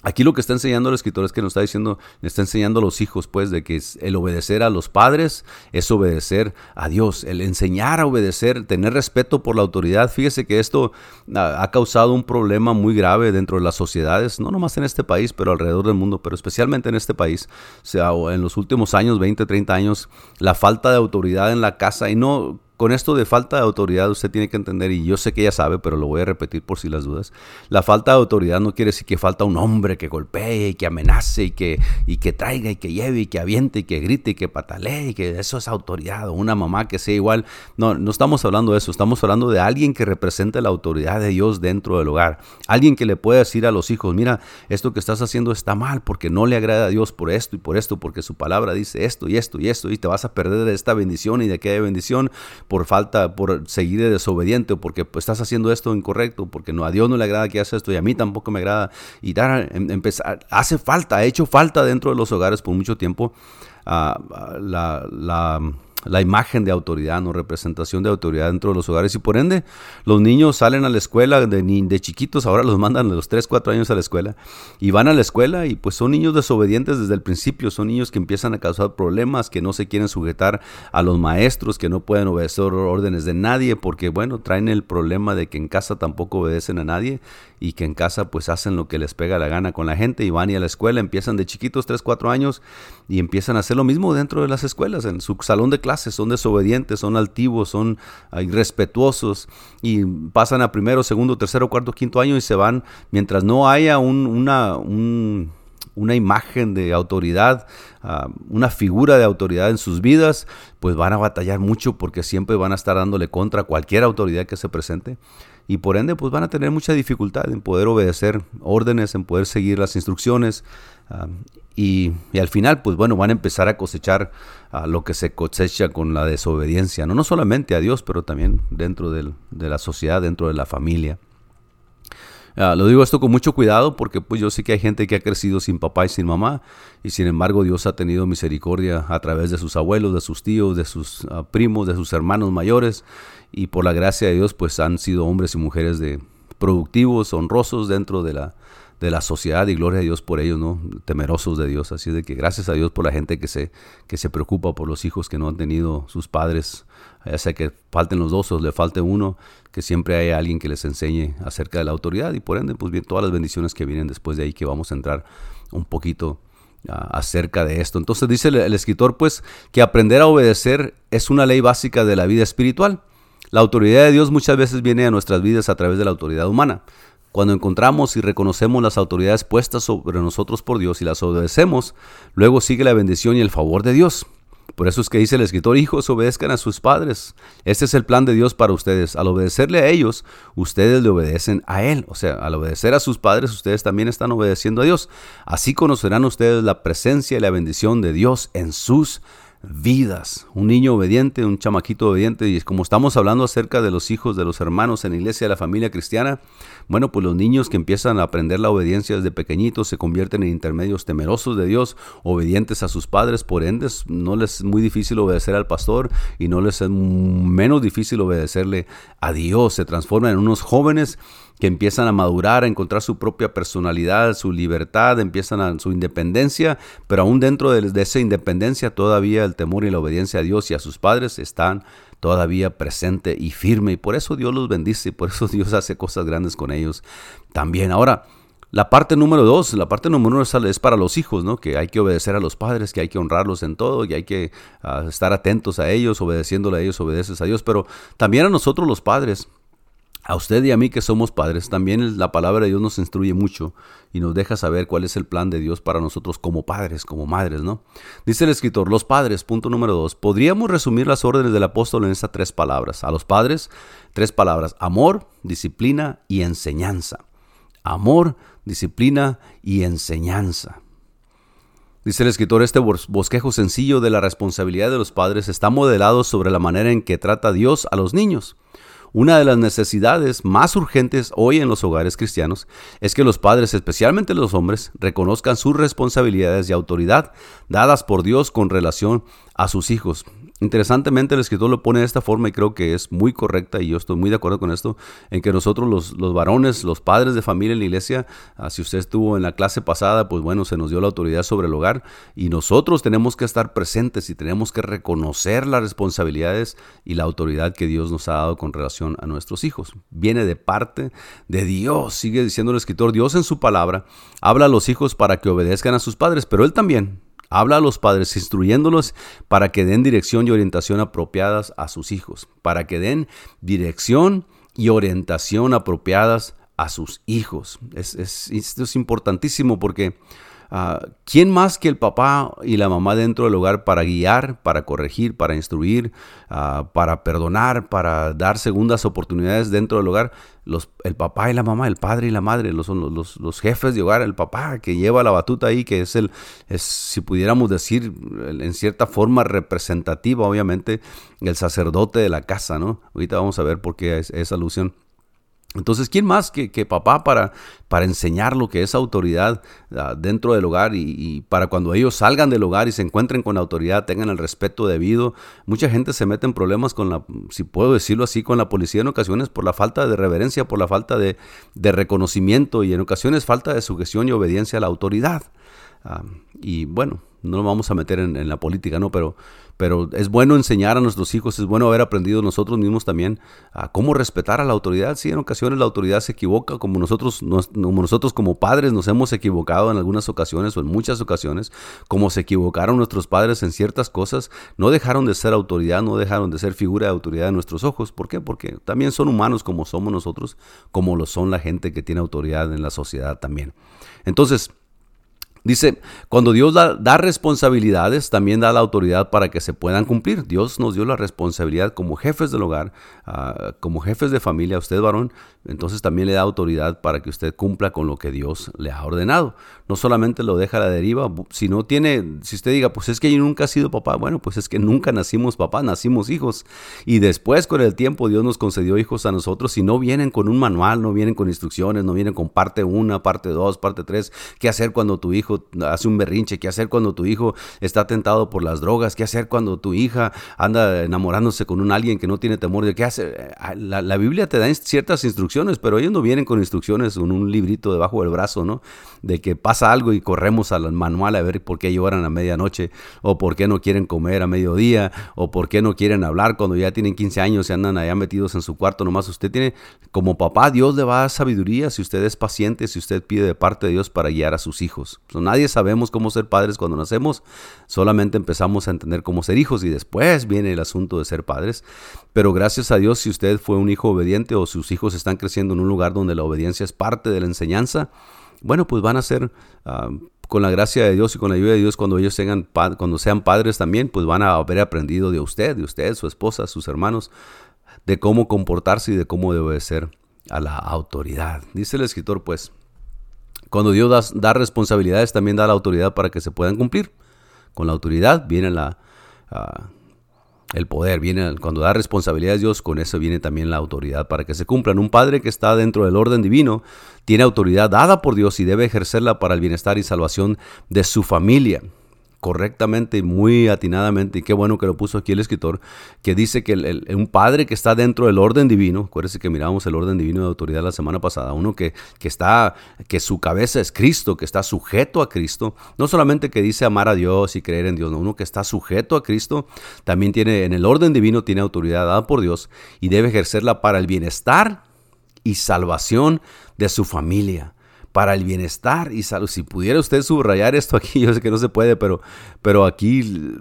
Aquí lo que está enseñando el escritor es que nos está diciendo, le está enseñando a los hijos, pues, de que el obedecer a los padres es obedecer a Dios, el enseñar a obedecer, tener respeto por la autoridad. Fíjese que esto ah, ha causado un problema muy grave dentro de las sociedades, no nomás en este país, pero alrededor del mundo, pero especialmente en este país. O sea, en los últimos años, 20, 30 años, la falta de autoridad en la casa, y no con esto de falta de autoridad usted tiene que entender, y yo sé que ella sabe, pero lo voy a repetir por si las dudas, la falta de autoridad no quiere decir que falta un hombre que golpee y que amenace y que, y que traiga y que lleve y que aviente y que grite y que patalee y que eso es autoridad o una mamá que sea igual. No, no estamos hablando de eso, estamos hablando de alguien que represente la autoridad de Dios dentro del hogar. Alguien que le pueda decir a los hijos, mira, esto que estás haciendo está mal porque no le agrada a Dios por esto y por esto, porque su palabra dice esto y esto y esto y te vas a perder de esta bendición y de aquella bendición por falta, por seguir desobediente o porque pues, estás haciendo esto incorrecto, porque no, a Dios no le agrada que hagas esto y a mí tampoco me agrada. Y dar, em, empezar, hace falta, ha hecho falta dentro de los hogares por mucho tiempo uh, la, la la imagen de autoridad, no representación de autoridad dentro de los hogares. Y por ende los niños salen a la escuela de, de chiquitos, ahora los mandan a los 3, 4 años a la escuela y van a la escuela y pues son niños desobedientes desde el principio, son niños que empiezan a causar problemas, que no se quieren sujetar a los maestros, que no pueden obedecer órdenes de nadie porque bueno, traen el problema de que en casa tampoco obedecen a nadie y que en casa pues hacen lo que les pega la gana con la gente y van y a la escuela, empiezan de chiquitos 3, 4 años y empiezan a hacer lo mismo dentro de las escuelas, en su salón de clases, son desobedientes, son altivos, son ah, irrespetuosos y pasan a primero, segundo, tercero, cuarto, quinto año y se van mientras no haya una, una imagen de autoridad, ah, una figura de autoridad en sus vidas, pues van a batallar mucho porque siempre van a estar dándole contra cualquier autoridad que se presente y por ende pues van a tener mucha dificultad en poder obedecer órdenes, en poder seguir las instrucciones ah, y, al final pues bueno van a empezar a cosechar ah, lo que se cosecha con la desobediencia, ¿no? no solamente a Dios pero también dentro de la sociedad, dentro de la familia. Ah, lo digo esto con mucho cuidado porque pues yo sé que hay gente que ha crecido sin papá y sin mamá y sin embargo Dios ha tenido misericordia a través de sus abuelos, de sus tíos, de sus primos, de sus hermanos mayores y por la gracia de Dios pues han sido hombres y mujeres de productivos, honrosos dentro de la, de la sociedad y gloria a Dios por ellos, ¿no? Temerosos de Dios. Así de que gracias a Dios por la gente que se, que se preocupa por los hijos que no han tenido sus padres, ya sea que falten los dos o le falte uno, que siempre hay alguien que les enseñe acerca de la autoridad y por ende, pues bien, todas las bendiciones que vienen después de ahí que vamos a entrar un poquito acerca de esto. Entonces dice el escritor pues que aprender a obedecer es una ley básica de la vida espiritual. La autoridad de Dios muchas veces viene a nuestras vidas a través de la autoridad humana. Cuando encontramos y reconocemos las autoridades puestas sobre nosotros por Dios y las obedecemos, luego sigue la bendición y el favor de Dios. Por eso es que dice el escritor, hijos, obedezcan a sus padres. Este es el plan de Dios para ustedes. Al obedecerle a ellos, ustedes le obedecen a Él. O sea, al obedecer a sus padres, ustedes también están obedeciendo a Dios. Así conocerán ustedes la presencia y la bendición de Dios en sus vidas. Un niño obediente, un chamaquito obediente. Y como estamos hablando acerca de los hijos, de los hermanos en la iglesia, de la familia cristiana, bueno, pues los niños que empiezan a aprender la obediencia desde pequeñitos se convierten en intermedios temerosos de Dios, obedientes a sus padres. Por ende, no les es muy difícil obedecer al pastor y no les es menos difícil obedecerle a Dios. Se transforman en unos jóvenes que empiezan a madurar, a encontrar su propia personalidad, su libertad, empiezan a su independencia, pero aún dentro de, esa independencia todavía el temor y la obediencia a Dios y a sus padres están todavía presente y firme y por eso Dios los bendice y por eso Dios hace cosas grandes con ellos también. Ahora, la parte número dos, la parte número uno es para los hijos, ¿no? Que hay que obedecer a los padres, que hay que honrarlos en todo, y hay que ah, estar atentos a ellos, obedeciéndole a ellos, obedeces a Dios. Pero también a nosotros los padres, a usted y a mí que somos padres, también la palabra de Dios nos instruye mucho y nos deja saber cuál es el plan de Dios para nosotros como padres, como madres, ¿no? Dice el escritor, los padres, punto número dos. Podríamos resumir las órdenes del apóstol en estas tres palabras. A los padres, tres palabras, amor, disciplina y enseñanza. Amor, disciplina y enseñanza. Dice el escritor, este bosquejo sencillo de la responsabilidad de los padres está modelado sobre la manera en que trata Dios a los niños. Una de las necesidades más urgentes hoy en los hogares cristianos es que los padres, especialmente los hombres, reconozcan sus responsabilidades y autoridad dadas por Dios con relación a sus hijos. Interesantemente el escritor lo pone de esta forma y creo que es muy correcta y yo estoy muy de acuerdo con esto, en que nosotros los, los varones, los padres de familia en la iglesia, ah, si usted estuvo en la clase pasada, pues bueno, se nos dio la autoridad sobre el hogar y nosotros tenemos que estar presentes y tenemos que reconocer las responsabilidades y la autoridad que Dios nos ha dado con relación a nuestros hijos. Viene de parte de Dios, sigue diciendo el escritor, Dios en su palabra habla a los hijos para que obedezcan a sus padres, pero él también Habla a los padres instruyéndolos para que den dirección y orientación apropiadas a sus hijos, para que den dirección y orientación apropiadas a sus hijos. Es, esto es importantísimo porque Ah, ¿Quién más que el papá y la mamá dentro del hogar para guiar, para corregir, para instruir, ah, para perdonar, para dar segundas oportunidades dentro del hogar? Los, el papá y la mamá, el padre y la madre, los, los, los jefes de hogar, el papá que lleva la batuta ahí, que es el, es, si pudiéramos decir, en cierta forma representativa, obviamente, el sacerdote de la casa, ¿no? Ahorita vamos a ver por qué es esa alusión. Entonces, ¿quién más que, papá para, para, enseñar lo que es autoridad ah, dentro del hogar y, para cuando ellos salgan del hogar y se encuentren con la autoridad, tengan el respeto debido? Mucha gente se mete en problemas con la, si puedo decirlo así, con la policía en ocasiones por la falta de reverencia, por la falta de, de reconocimiento y en ocasiones falta de sujeción y obediencia a la autoridad. Ah, y bueno, no nos vamos a meter en, la política, ¿no? Pero, pero es bueno enseñar a nuestros hijos, es bueno haber aprendido nosotros mismos también a cómo respetar a la autoridad. Sí, en ocasiones la autoridad se equivoca, como nosotros, como nosotros como padres nos hemos equivocado en algunas ocasiones o en muchas ocasiones, como se equivocaron nuestros padres en ciertas cosas, no dejaron de ser autoridad, no dejaron de ser figura de autoridad en nuestros ojos. ¿Por qué? Porque también son humanos como somos nosotros, como lo son la gente que tiene autoridad en la sociedad también. Entonces, Dice, cuando Dios da, responsabilidades, también da la autoridad para que se puedan cumplir. Dios nos dio la responsabilidad como jefes del hogar, ah, como jefes de familia, usted varón, entonces también le da autoridad para que usted cumpla con lo que Dios le ha ordenado. No solamente lo deja a la deriva, si no tiene, si usted diga, pues es que yo nunca he sido papá, bueno, pues es que nunca nacimos papá, nacimos hijos. Y después con el tiempo Dios nos concedió hijos a nosotros y no vienen con un manual, no vienen con instrucciones, no vienen con parte 1, parte 2, parte 3, qué hacer cuando tu hijo hace un berrinche, qué hacer cuando tu hijo está tentado por las drogas, qué hacer cuando tu hija anda enamorándose con un alguien que no tiene temor de qué hacer. La, la Biblia te da ciertas instrucciones, pero ellos no vienen con instrucciones, con un librito debajo del brazo, ¿no? De que pasa algo y corremos al manual a ver por qué lloran a medianoche, o por qué no quieren comer a mediodía, o por qué no quieren hablar cuando ya tienen 15 años y andan allá metidos en su cuarto nomás. Usted tiene, como papá, Dios le va a dar sabiduría si usted es paciente, si usted pide de parte de Dios para guiar a sus hijos. nadie sabemos cómo ser padres cuando nacemos, solamente empezamos a entender cómo ser hijos y después viene el asunto de ser padres. Pero gracias a Dios, si usted fue un hijo obediente o sus hijos están creciendo en un lugar donde la obediencia es parte de la enseñanza, bueno, pues van a ser... Ah, con la gracia de Dios y con la ayuda de Dios, cuando ellos tengan, cuando sean padres también, pues van a haber aprendido de usted, de usted, su esposa, sus hermanos, de cómo comportarse y de cómo obedecer a la autoridad. Dice el escritor, pues, cuando Dios da, responsabilidades, también da la autoridad para que se puedan cumplir. Con la autoridad viene la, ah, el poder, viene cuando da responsabilidades Dios, con eso viene también la autoridad para que se cumplan. Un padre que está dentro del orden divino tiene autoridad dada por Dios y debe ejercerla para el bienestar y salvación de su familia correctamente y muy atinadamente, y qué bueno que lo puso aquí el escritor, que dice que un padre que está dentro del orden divino, acuérdense que miramos el orden divino de autoridad la semana pasada, uno que, que está, que su cabeza es Cristo, que está sujeto a Cristo, no solamente que dice amar a Dios y creer en Dios, no, uno que está sujeto a Cristo, también tiene, en el orden divino tiene autoridad dada por Dios y debe ejercerla para el bienestar y salvación de su familia para el bienestar y salud. Si pudiera usted subrayar esto aquí, yo sé que no se puede, pero, pero aquí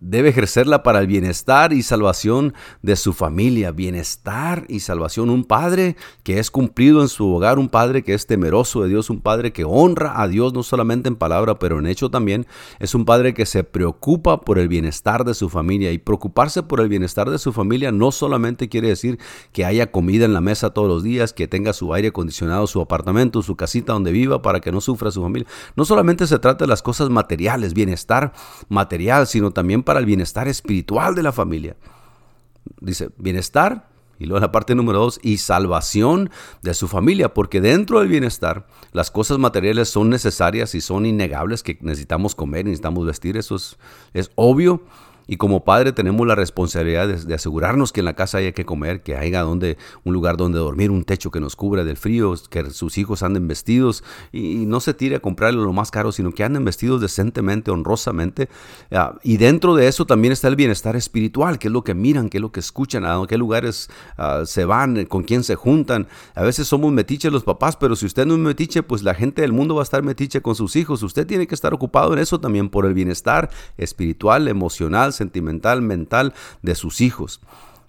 debe ejercerla para el bienestar y salvación de su familia, bienestar y salvación. Un padre que es cumplido en su hogar, un padre que es temeroso de Dios, un padre que honra a Dios no solamente en palabra, pero en hecho también, es un padre que se preocupa por el bienestar de su familia. Y preocuparse por el bienestar de su familia no solamente quiere decir que haya comida en la mesa todos los días, que tenga su aire acondicionado, su apartamento, su casita donde viva para que no sufra su familia. No solamente se trata de las cosas materiales, bienestar material, sino también para el bienestar espiritual de la familia. Dice, bienestar, y luego la parte número dos, y salvación de su familia, porque dentro del bienestar las cosas materiales son necesarias y son innegables, que necesitamos comer, necesitamos vestir, eso es, es obvio, Y como padre tenemos la responsabilidad de, asegurarnos que en la casa haya que comer, que haya donde, un lugar donde dormir, un techo que nos cubra del frío, que sus hijos anden vestidos y, no se tire a comprarle lo más caro, sino que anden vestidos decentemente, honrosamente. Ah, y dentro de eso también está el bienestar espiritual, que es lo que miran, que es lo que escuchan, a qué lugares ah, se van, con quién se juntan. A veces somos metiches los papás, pero si usted no es metiche, pues la gente del mundo va a estar metiche con sus hijos. Usted tiene que estar ocupado en eso también por el bienestar espiritual, emocional, sentimental, mental de sus hijos.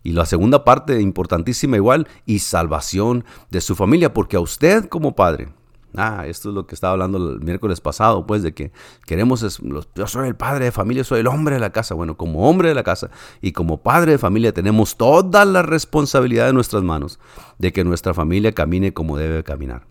Y la segunda parte, importantísima igual, y salvación de su familia, porque a usted como padre, ah, esto es lo que estaba hablando el miércoles pasado, pues de que queremos, yo soy el padre de familia, soy el hombre de la casa. Bueno, como hombre de la casa y como padre de familia tenemos toda la responsabilidad en nuestras manos de que nuestra familia camine como debe caminar.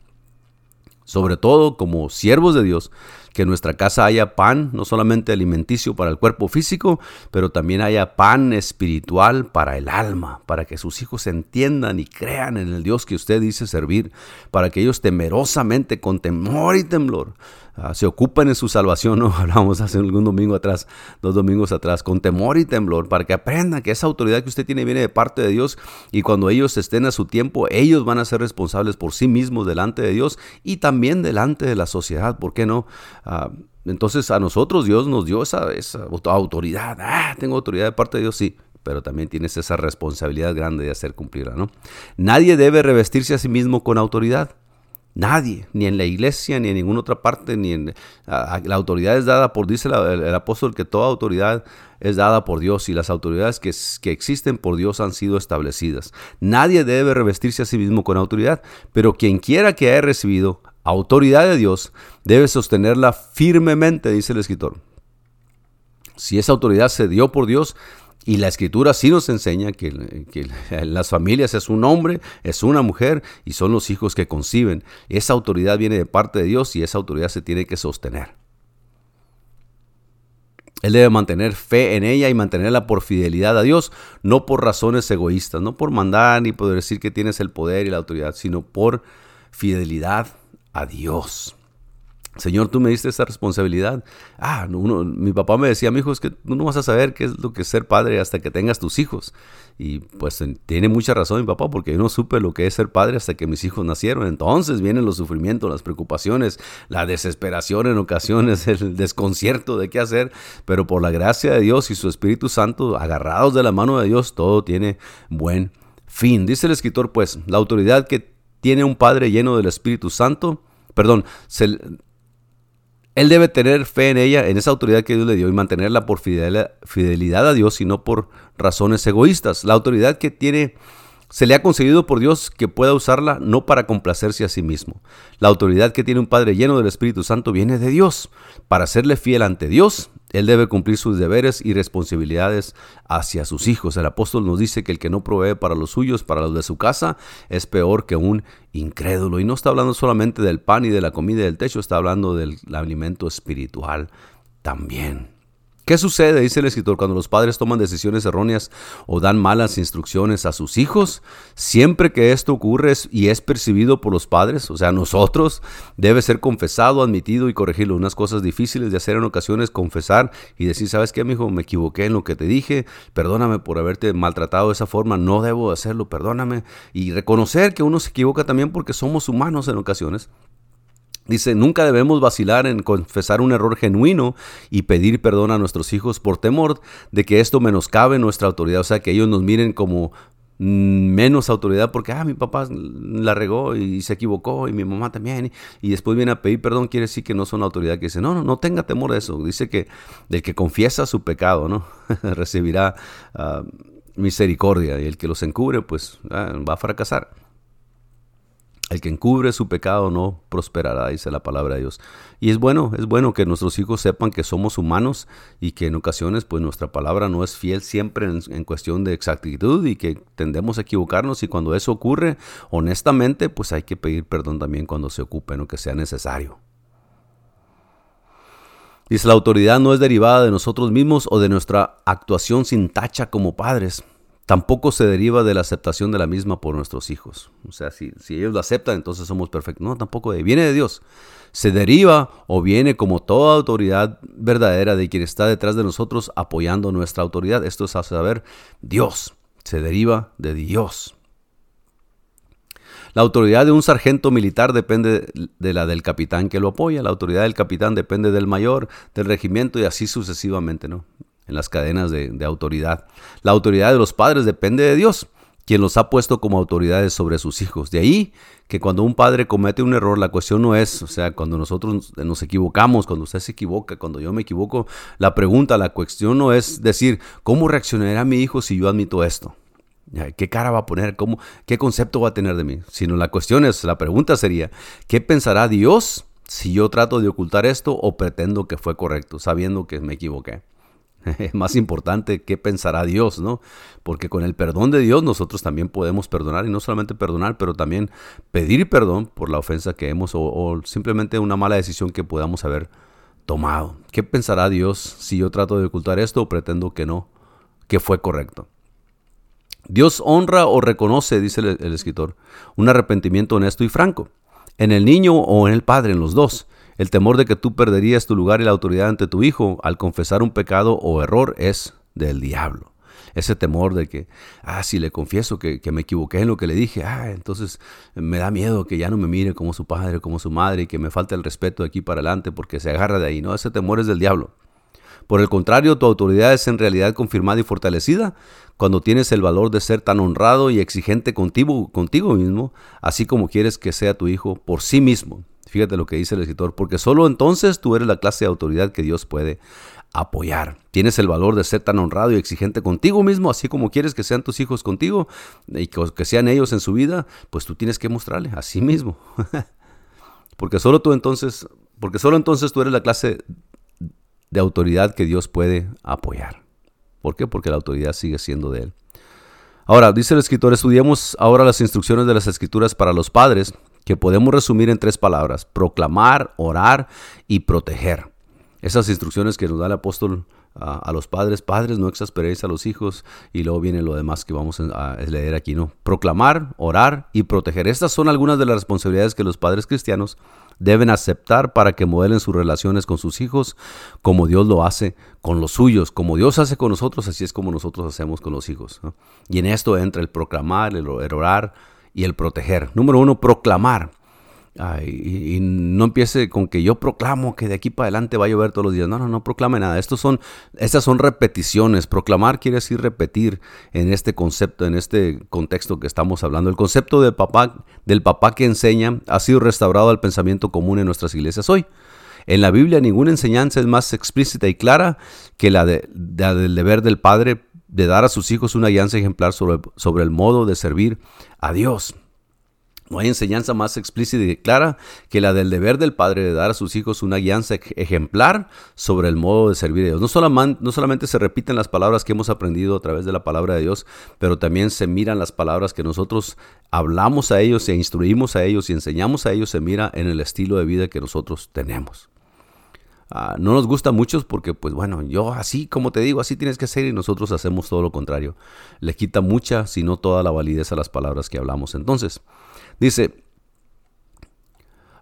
Sobre todo como siervos de Dios, que en nuestra casa haya pan, no solamente alimenticio para el cuerpo físico, pero también haya pan espiritual para el alma, para que sus hijos entiendan y crean en el Dios que usted dice servir, para que ellos temerosamente, con temor y temblor, ah, se ocupen en su salvación, ¿no? Hablamos hace algún domingo atrás, dos domingos atrás, con temor y temblor, para que aprendan que esa autoridad que usted tiene viene de parte de Dios y cuando ellos estén a su tiempo, ellos van a ser responsables por sí mismos delante de Dios y también delante de la sociedad, ¿por qué no? Ah, entonces a nosotros Dios nos dio esa, esa autoridad. Ah, tengo autoridad de parte de Dios, sí, pero también tienes esa responsabilidad grande de hacer cumplirla, ¿no? Nadie debe revestirse a sí mismo con autoridad. Nadie, ni en la iglesia, ni en ninguna otra parte, ni en la autoridad es dada por, dice el, apóstol, que toda autoridad es dada por Dios y las autoridades que, que existen por Dios han sido establecidas. Nadie debe revestirse a sí mismo con autoridad, pero quien quiera que haya recibido autoridad de Dios, debe sostenerla firmemente, dice el escritor. Si esa autoridad se dio por Dios, y la escritura sí nos enseña que, las familias es un hombre, es una mujer y son los hijos que conciben. Esa autoridad viene de parte de Dios y esa autoridad se tiene que sostener. Él debe mantener fe en ella y mantenerla por fidelidad a Dios, no por razones egoístas, no por mandar ni por decir que tienes el poder y la autoridad, sino por fidelidad a Dios. Señor, tú me diste esta responsabilidad. Ah, uno, mi papá me decía, mi hijo, es que tú no vas a saber qué es lo que es ser padre hasta que tengas tus hijos. Y pues tiene mucha razón mi papá, porque yo no supe lo que es ser padre hasta que mis hijos nacieron. Entonces vienen los sufrimientos, las preocupaciones, la desesperación en ocasiones, el desconcierto de qué hacer. Pero por la gracia de Dios y su Espíritu Santo, agarrados de la mano de Dios, todo tiene buen fin. Dice el escritor, pues, la autoridad que tiene un Padre lleno del Espíritu Santo, perdón, él debe tener fe en ella, en esa autoridad que Dios le dio y mantenerla por fidelidad a Dios y no por razones egoístas. La autoridad que tiene se le ha concedido por Dios que pueda usarla no para complacerse a sí mismo. La autoridad que tiene un Padre lleno del Espíritu Santo viene de Dios. Para serle fiel ante Dios, Él debe cumplir sus deberes y responsabilidades hacia sus hijos. El apóstol nos dice que el que no provee para los suyos, para los de su casa, es peor que un incrédulo. Y no está hablando solamente del pan y de la comida y del techo, está hablando del alimento espiritual también. ¿Qué sucede, dice el escritor, cuando los padres toman decisiones erróneas o dan malas instrucciones a sus hijos? Siempre que esto ocurre y es percibido por los padres, o sea, nosotros, debe ser confesado, admitido y corregido. Unas cosas difíciles de hacer en ocasiones, confesar y decir, ¿sabes qué, hijo? Me equivoqué en lo que te dije, perdóname por haberte maltratado de esa forma, no debo hacerlo, perdóname. Y reconocer que uno se equivoca también porque somos humanos en ocasiones. Dice, nunca debemos vacilar en confesar un error genuino y pedir perdón a nuestros hijos por temor de que esto menoscabe nuestra autoridad, o sea, que ellos nos miren como mm, menos autoridad porque, ah, mi papá la regó y se equivocó y mi mamá también, y después viene a pedir perdón, quiere decir que no son autoridad, que dice, no, no, no tenga temor de eso, dice que del que confiesa su pecado, ¿no? Recibirá ah, misericordia y el que los encubre, pues ah, va a fracasar. El que encubre su pecado no prosperará, dice la palabra de Dios. Y es bueno, es bueno que nuestros hijos sepan que somos humanos y que en ocasiones pues nuestra palabra no es fiel siempre en, cuestión de exactitud y que tendemos a equivocarnos y cuando eso ocurre, honestamente, pues hay que pedir perdón también cuando se ocupe, no que sea necesario. Dice, la autoridad no es derivada de nosotros mismos o de nuestra actuación sin tacha como padres. Tampoco se deriva de la aceptación de la misma por nuestros hijos. O sea, si, si ellos la aceptan, entonces somos perfectos. No, tampoco viene de Dios. Se deriva o viene como toda autoridad verdadera de quien está detrás de nosotros apoyando nuestra autoridad. Esto es a saber, Dios. Se deriva de Dios. La autoridad de un sargento militar depende de la del capitán que lo apoya. La autoridad del capitán depende del mayor, del regimiento y así sucesivamente, ¿no? En las cadenas de, autoridad. La autoridad de los padres depende de Dios, quien los ha puesto como autoridades sobre sus hijos. De ahí que cuando un padre comete un error, la cuestión no es, o sea, cuando nosotros nos equivocamos, cuando usted se equivoca, cuando yo me equivoco, la pregunta, la cuestión no es decir, ¿cómo reaccionará mi hijo si yo admito esto? ¿Qué cara va a poner? ¿Cómo, ¿Qué concepto va a tener de mí? Sino la cuestión es, la pregunta sería, ¿qué pensará Dios si yo trato de ocultar esto o pretendo que fue correcto, sabiendo que me equivoqué? Es más importante qué pensará Dios, ¿no? Porque con el perdón de Dios nosotros también podemos perdonar y no solamente perdonar, pero también pedir perdón por la ofensa que hemos o, o simplemente una mala decisión que podamos haber tomado. ¿Qué pensará Dios si yo trato de ocultar esto o pretendo que no, que fue correcto? Dios honra o reconoce, dice el, escritor, un arrepentimiento honesto y franco, en el niño o en el padre, en los dos. El temor de que tú perderías tu lugar y la autoridad ante tu hijo al confesar un pecado o error es del diablo. Ese temor de que, ah, si le confieso que, me equivoqué en lo que le dije, ah, entonces me da miedo que ya no me mire como su padre, como su madre y que me falte el respeto de aquí para adelante porque se agarra de ahí. No, ese temor es del diablo. Por el contrario, tu autoridad es en realidad confirmada y fortalecida cuando tienes el valor de ser tan honrado y exigente contigo, contigo mismo, así como quieres que sea tu hijo por sí mismo. Fíjate lo que dice el escritor, porque solo entonces tú eres la clase de autoridad que Dios puede apoyar. Tienes el valor de ser tan honrado y exigente contigo mismo, así como quieres que sean tus hijos contigo y que sean ellos en su vida, pues tú tienes que mostrarle a sí mismo. porque solo tú entonces, porque solo entonces tú eres la clase de autoridad que Dios puede apoyar. ¿Por qué? Porque la autoridad sigue siendo de Él. Ahora, dice el escritor, estudiamos ahora las instrucciones de las escrituras para los padres, que podemos resumir en tres palabras, proclamar, orar y proteger. Esas instrucciones que nos da el apóstol a, los padres, padres, no exasperéis a los hijos, y luego viene lo demás que vamos a, a leer aquí, ¿no? Proclamar, orar y proteger. Estas son algunas de las responsabilidades que los padres cristianos deben aceptar para que modelen sus relaciones con sus hijos como Dios lo hace con los suyos. Como Dios hace con nosotros, así es como nosotros hacemos con los hijos. Y en esto entra el proclamar, el orar y el proteger. Número uno, proclamar y, no empiece con que yo proclamo que de aquí para adelante va a llover todos los días. No, no, no proclame nada. Estos son, estas son repeticiones. Proclamar quiere decir repetir en este concepto, en este contexto que estamos hablando. El concepto del papá, del papá que enseña ha sido restaurado al pensamiento común en nuestras iglesias hoy. En la Biblia ninguna enseñanza es más explícita y clara que la, de, del deber del padre de dar a sus hijos una guianza ejemplar sobre, sobre el modo de servir a Dios. No hay enseñanza más explícita y clara que la del deber del padre de dar a sus hijos una guianza ejemplar sobre el modo de servir a Dios. No no solamente se repiten las palabras que hemos aprendido a través de la palabra de Dios, pero también se miran las palabras que nosotros hablamos a ellos e instruimos a ellos y enseñamos a ellos, se mira en el estilo de vida que nosotros tenemos. Ah, no nos gusta mucho porque, pues bueno, yo así como te digo, así tienes que ser y nosotros hacemos todo lo contrario. Le quita mucha, si no toda la validez a las palabras que hablamos. Entonces, Dice,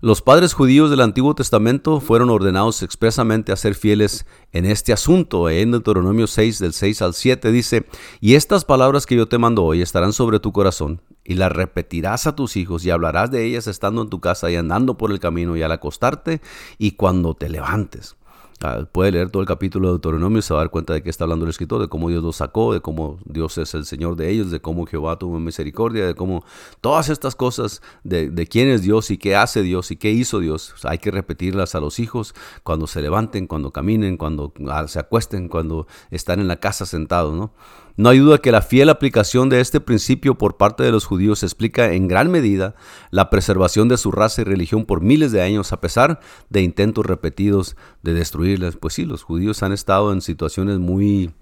los padres judíos del Antiguo Testamento fueron ordenados expresamente a ser fieles en este asunto. En Deuteronomio 6, del 6 al 7, dice, y estas palabras que yo te mando hoy estarán sobre tu corazón, y las repetirás a tus hijos, y hablarás de ellas estando en tu casa y andando por el camino, y al acostarte, y cuando te levantes. Ah, puede leer todo el capítulo de Deuteronomio y se va a dar cuenta de que está hablando el escritor, de cómo Dios los sacó, de cómo Dios es el Señor de ellos, de cómo Jehová tuvo misericordia, de cómo todas estas cosas de, quién es Dios y qué hace Dios y qué hizo Dios. hay que repetirlas a los hijos cuando se levanten, cuando caminen, cuando ah, se acuesten, cuando están en la casa sentados, ¿no? No hay duda que la fiel aplicación de este principio por parte de los judíos explica en gran medida la preservación de su raza y religión por miles de años a pesar de intentos repetidos de destruirlas. Pues sí, los judíos han estado en situaciones muy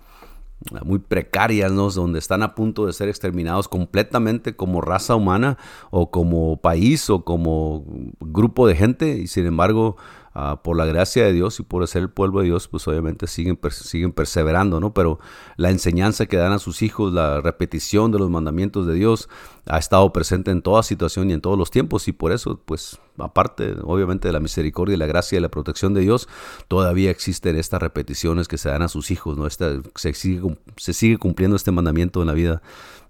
muy precarias, ¿no? donde están a punto de ser exterminados completamente como raza humana o como país o como grupo de gente y sin embargo ah, por la gracia de Dios y por ser el pueblo de Dios, pues obviamente siguen, siguen perseverando, ¿no? Pero la enseñanza que dan a sus hijos, la repetición de los mandamientos de Dios, ha estado presente en toda situación y en todos los tiempos y por eso, pues, aparte, obviamente, de la misericordia y la gracia y la protección de Dios, todavía existen estas repeticiones que se dan a sus hijos, ¿no? Esta, se, sigue, se sigue cumpliendo este mandamiento en la vida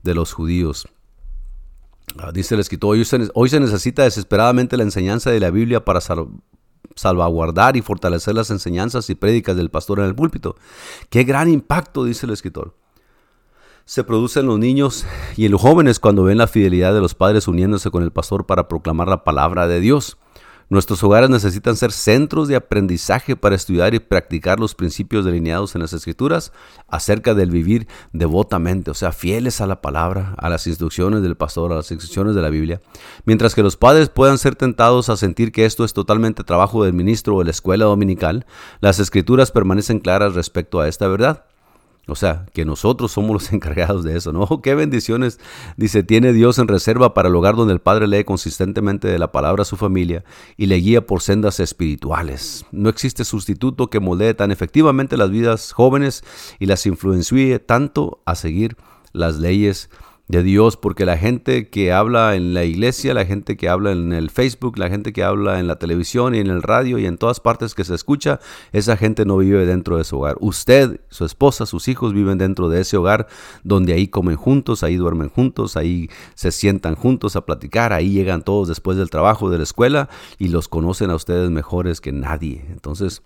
de los judíos. Ah, dice el escritor, hoy se, necesita desesperadamente la enseñanza de la Biblia para salvaguardar y fortalecer las enseñanzas y prédicas del pastor en el púlpito. Qué gran impacto, dice el escritor. Se produce en los niños y en los jóvenes cuando ven la fidelidad de los padres uniéndose con el pastor para proclamar la palabra de Dios. Nuestros hogares necesitan ser centros de aprendizaje para estudiar y practicar los principios delineados en las escrituras acerca del vivir devotamente, o sea, fieles a la palabra, a las instrucciones del pastor, a las instrucciones de la Biblia. Mientras que los padres puedan ser tentados a sentir que esto es totalmente trabajo del ministro o de la escuela dominical, las escrituras permanecen claras respecto a esta verdad. O sea, que nosotros somos los encargados de eso, ¿no? Qué bendiciones, dice, tiene Dios en reserva para el hogar donde el Padre lee consistentemente de la palabra a su familia y le guía por sendas espirituales. No existe sustituto que moldee tan efectivamente las vidas jóvenes y las influencie tanto a seguir las leyes de Dios, porque la gente que habla en la iglesia, la gente que habla en el Facebook, la gente que habla en la televisión y en el radio y en todas partes que se escucha, esa gente no vive dentro de su hogar. Usted, su esposa, sus hijos viven dentro de ese hogar donde ahí comen juntos, ahí duermen juntos, ahí se sientan juntos a platicar, ahí llegan todos después del trabajo, de la escuela y los conocen a ustedes mejores que nadie. Entonces,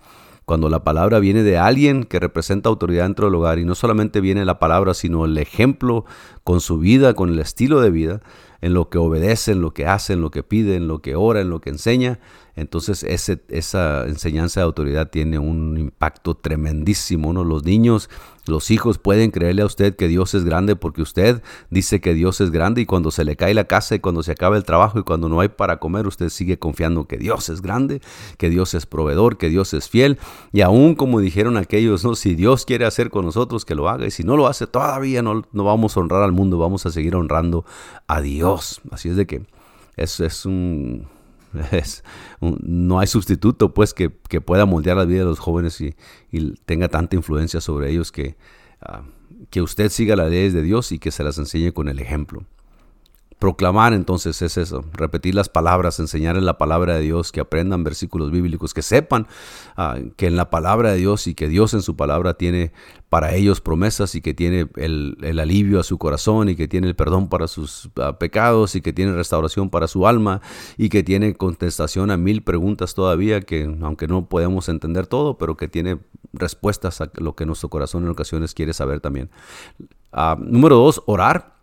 cuando la palabra viene de alguien que representa autoridad dentro del hogar y no solamente viene la palabra, sino el ejemplo con su vida, con el estilo de vida, en lo que obedece, en lo que hace, en lo que pide, en lo que ora, en lo que enseña, entonces esa enseñanza de autoridad tiene un impacto tremendísimo. ¿no? Los niños, los hijos pueden creerle a usted que Dios es grande porque usted dice que Dios es grande y cuando se le cae la casa y cuando se acaba el trabajo y cuando no hay para comer, usted sigue confiando que Dios es grande, que Dios es proveedor, que Dios es fiel. Y aún como dijeron aquellos, ¿no? si Dios quiere hacer con nosotros, que lo haga. Y si no lo hace, todavía no, no vamos a honrar al mundo, vamos a seguir honrando a Dios. Así es de que es, es un No hay sustituto pues que, pueda moldear la vida de los jóvenes y, tenga tanta influencia sobre ellos que, ah, que usted siga las leyes de Dios y que se las enseñe con el ejemplo. Proclamar entonces es eso, repetir las palabras, enseñarles la palabra de Dios, que aprendan versículos bíblicos, que sepan ah, que en la palabra de Dios y que Dios en su palabra tiene para ellos promesas y que tiene el, alivio a su corazón y que tiene el perdón para sus ah, pecados y que tiene restauración para su alma y que tiene contestación a mil preguntas todavía que aunque no podemos entender todo, pero que tiene respuestas a lo que nuestro corazón en ocasiones quiere saber también. Ah, número dos, orar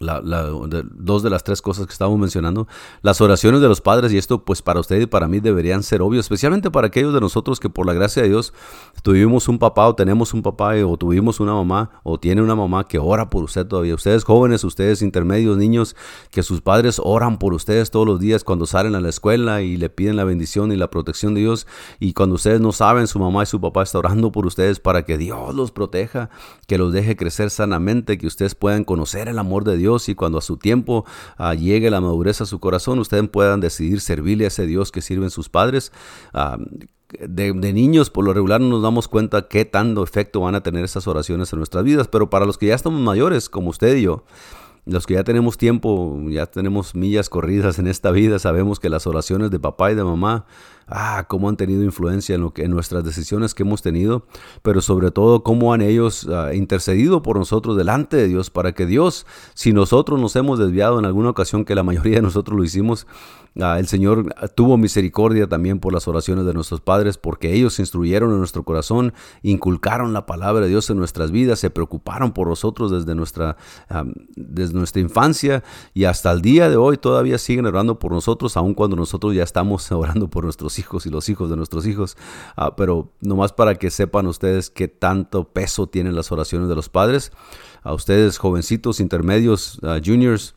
la, dos de las tres cosas que estábamos mencionando, las oraciones de los padres, y esto pues para usted y para mí deberían ser obvios, especialmente para aquellos de nosotros que por la gracia de Dios tuvimos un papá o tenemos un papá o tuvimos una mamá o tiene una mamá que ora por usted todavía. Ustedes jóvenes, ustedes intermedios, niños, que sus padres oran por ustedes todos los días cuando salen a la escuela y le piden la bendición y la protección de Dios. Y cuando ustedes no saben, su mamá y su papá están orando por ustedes para que Dios los proteja, que los deje crecer sanamente, que ustedes puedan conocer el amor de Dios y cuando a su tiempo ah, llegue la madurez a su corazón, ustedes puedan decidir servirle a ese Dios que sirven sus padres. Ah, de, de, niños, por lo regular, no nos damos cuenta qué tanto efecto van a tener esas oraciones en nuestras vidas, pero para los que ya estamos mayores, como usted y yo, los que ya tenemos tiempo, ya tenemos millas corridas en esta vida, sabemos que las oraciones de papá y de mamá ah, cómo han tenido influencia en, lo que, en nuestras decisiones que hemos tenido, pero sobre todo cómo han ellos ah, intercedido por nosotros delante de Dios para que Dios, si nosotros nos hemos desviado en alguna ocasión, que la mayoría de nosotros lo hicimos, ah, el Señor tuvo misericordia también por las oraciones de nuestros padres, porque ellos instruyeron en nuestro corazón, inculcaron la palabra de Dios en nuestras vidas, se preocuparon por nosotros desde nuestra, ah, desde nuestra infancia y hasta el día de hoy todavía siguen orando por nosotros, aun cuando nosotros ya estamos orando por nuestros hijos y los hijos de nuestros hijos. Ah, pero nomás para que sepan ustedes qué tanto peso tienen las oraciones de los padres. A ustedes, jovencitos, intermedios, ah, juniors,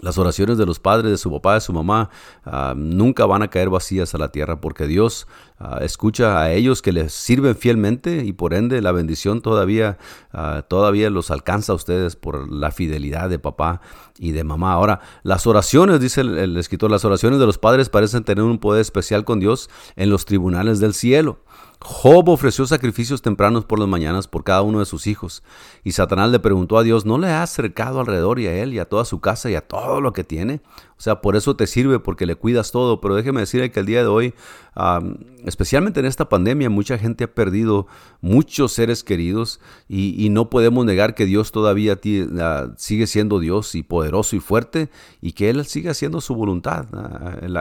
Las oraciones de los padres, de su papá, de su mamá, ah, nunca van a caer vacías a la tierra porque Dios ah, escucha a ellos que les sirven fielmente y por ende la bendición todavía, ah, todavía los alcanza a ustedes por la fidelidad de papá y de mamá. Ahora, las oraciones, dice el escritor, las oraciones de los padres parecen tener un poder especial con Dios en los tribunales del cielo. Job ofreció sacrificios tempranos por las mañanas por cada uno de sus hijos. Y Satanás le preguntó a Dios, ¿no le has cercado alrededor y a él y a toda su casa y a todo lo que tiene? Sea, por eso te sirve, porque le cuidas todo. Pero déjeme decirle que el día de hoy, especialmente en esta pandemia, mucha gente ha perdido muchos seres queridos y, no podemos negar que Dios todavía sigue siendo Dios y poderoso y fuerte y que Él sigue haciendo su voluntad.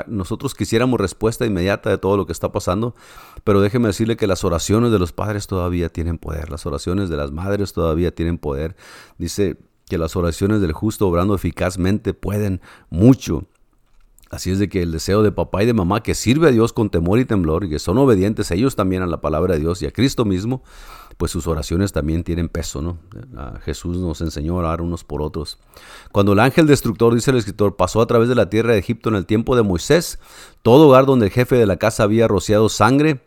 nosotros quisiéramos respuesta inmediata de todo lo que está pasando, pero déjeme decirle que las oraciones de los padres todavía tienen poder, las oraciones de las madres todavía tienen poder. Dice que las oraciones del justo obrando eficazmente pueden mucho. Así es de que el deseo de papá y de mamá que sirve a Dios con temor y temblor y que son obedientes ellos también a la palabra de Dios y a Cristo mismo, pues sus oraciones también tienen peso, ¿no? Jesús nos enseñó a orar unos por otros. Cuando el ángel destructor, dice el escritor, pasó a través de la tierra de Egipto en el tiempo de Moisés, todo hogar donde el jefe de la casa había rociado sangre,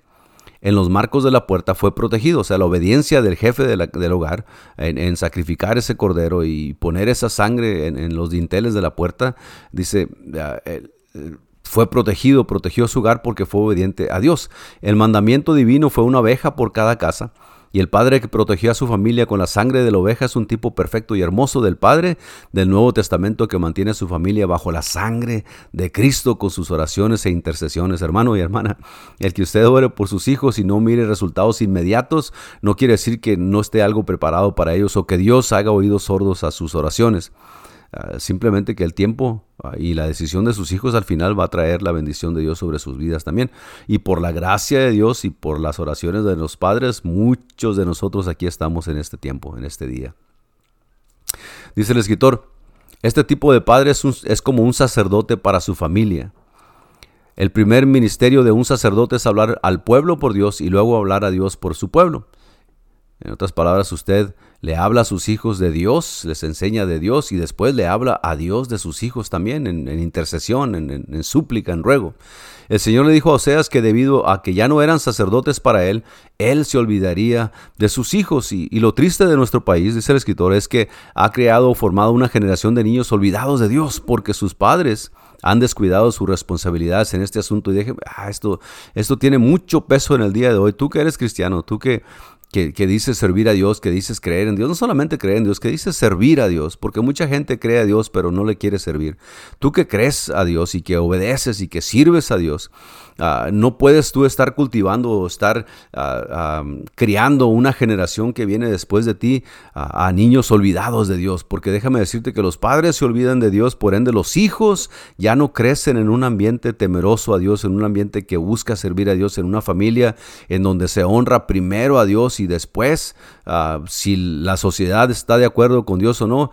en los marcos de la puerta fue protegido. O sea, la obediencia del jefe del hogar en, sacrificar ese cordero y poner esa sangre en, los dinteles de la puerta, dice, fue protegido, protegió su hogar porque fue obediente a Dios. El mandamiento divino fue una oveja por cada casa. Y el Padre que protegió a su familia con la sangre de la oveja es un tipo perfecto y hermoso del Padre del Nuevo Testamento que mantiene a su familia bajo la sangre de Cristo con sus oraciones e intercesiones. Hermano y hermana, el que usted ore por sus hijos y no mire resultados inmediatos no quiere decir que no esté algo preparado para ellos o que Dios haga oídos sordos a sus oraciones. Ah, simplemente que el tiempo ah, y la decisión de sus hijos al final va a traer la bendición de Dios sobre sus vidas también. Y por la gracia de Dios y por las oraciones de los padres, muchos de nosotros aquí estamos en este tiempo, en este día. Dice el escritor, este tipo de padre es, es como un sacerdote para su familia. El primer ministerio de un sacerdote es hablar al pueblo por Dios y luego hablar a Dios por su pueblo. En otras palabras, usted le habla a sus hijos de Dios, les enseña de Dios y después le habla a Dios de sus hijos también en, intercesión, en, súplica, en ruego. El Señor le dijo a Oseas que debido a que ya no eran sacerdotes para él, él se olvidaría de sus hijos. Y, lo triste de nuestro país, dice el escritor, es que ha creado o formado una generación de niños olvidados de Dios porque sus padres han descuidado sus responsabilidades en este asunto. Y dije, ah, esto, esto tiene mucho peso en el día de hoy. Tú que eres cristiano, tú que que, dices servir a Dios, que dices creer en Dios, no solamente creer en Dios, que dices servir a Dios, porque mucha gente cree a Dios pero no le quiere servir. Tú que crees a Dios y que obedeces y que sirves a Dios, Ah, no puedes tú estar cultivando o estar ah, ah, criando una generación que viene después de ti a niños olvidados de Dios, porque déjame decirte que los padres se olvidan de Dios, por ende los hijos ya no crecen en un ambiente temeroso a Dios, en un ambiente que busca servir a Dios, en una familia en donde se honra primero a Dios y después, si la sociedad está de acuerdo con Dios o no,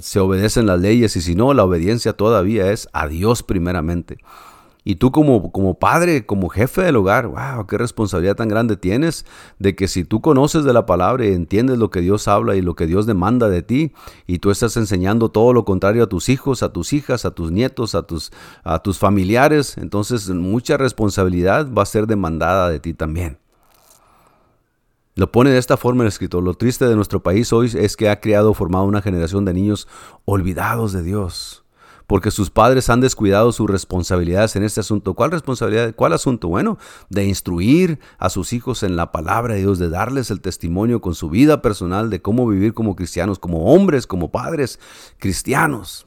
se obedecen las leyes y si no, la obediencia todavía es a Dios primeramente. Y tú como, como padre, como jefe del hogar, wow, qué responsabilidad tan grande tienes de que si tú conoces de la palabra y entiendes lo que Dios habla y lo que Dios demanda de ti, y tú estás enseñando todo lo contrario a tus hijos, a tus hijas, a tus nietos, a tus, a tus familiares, entonces mucha responsabilidad va a ser demandada de ti también. Lo pone de esta forma el escritor. Lo triste de nuestro país hoy es que ha creado, formado una generación de niños olvidados de Dios porque sus padres han descuidado sus responsabilidades en este asunto. ¿Cuál responsabilidad? ¿Cuál asunto? Bueno, de instruir a sus hijos en la palabra de Dios, de darles el testimonio con su vida personal de cómo vivir como cristianos, como hombres, como padres cristianos.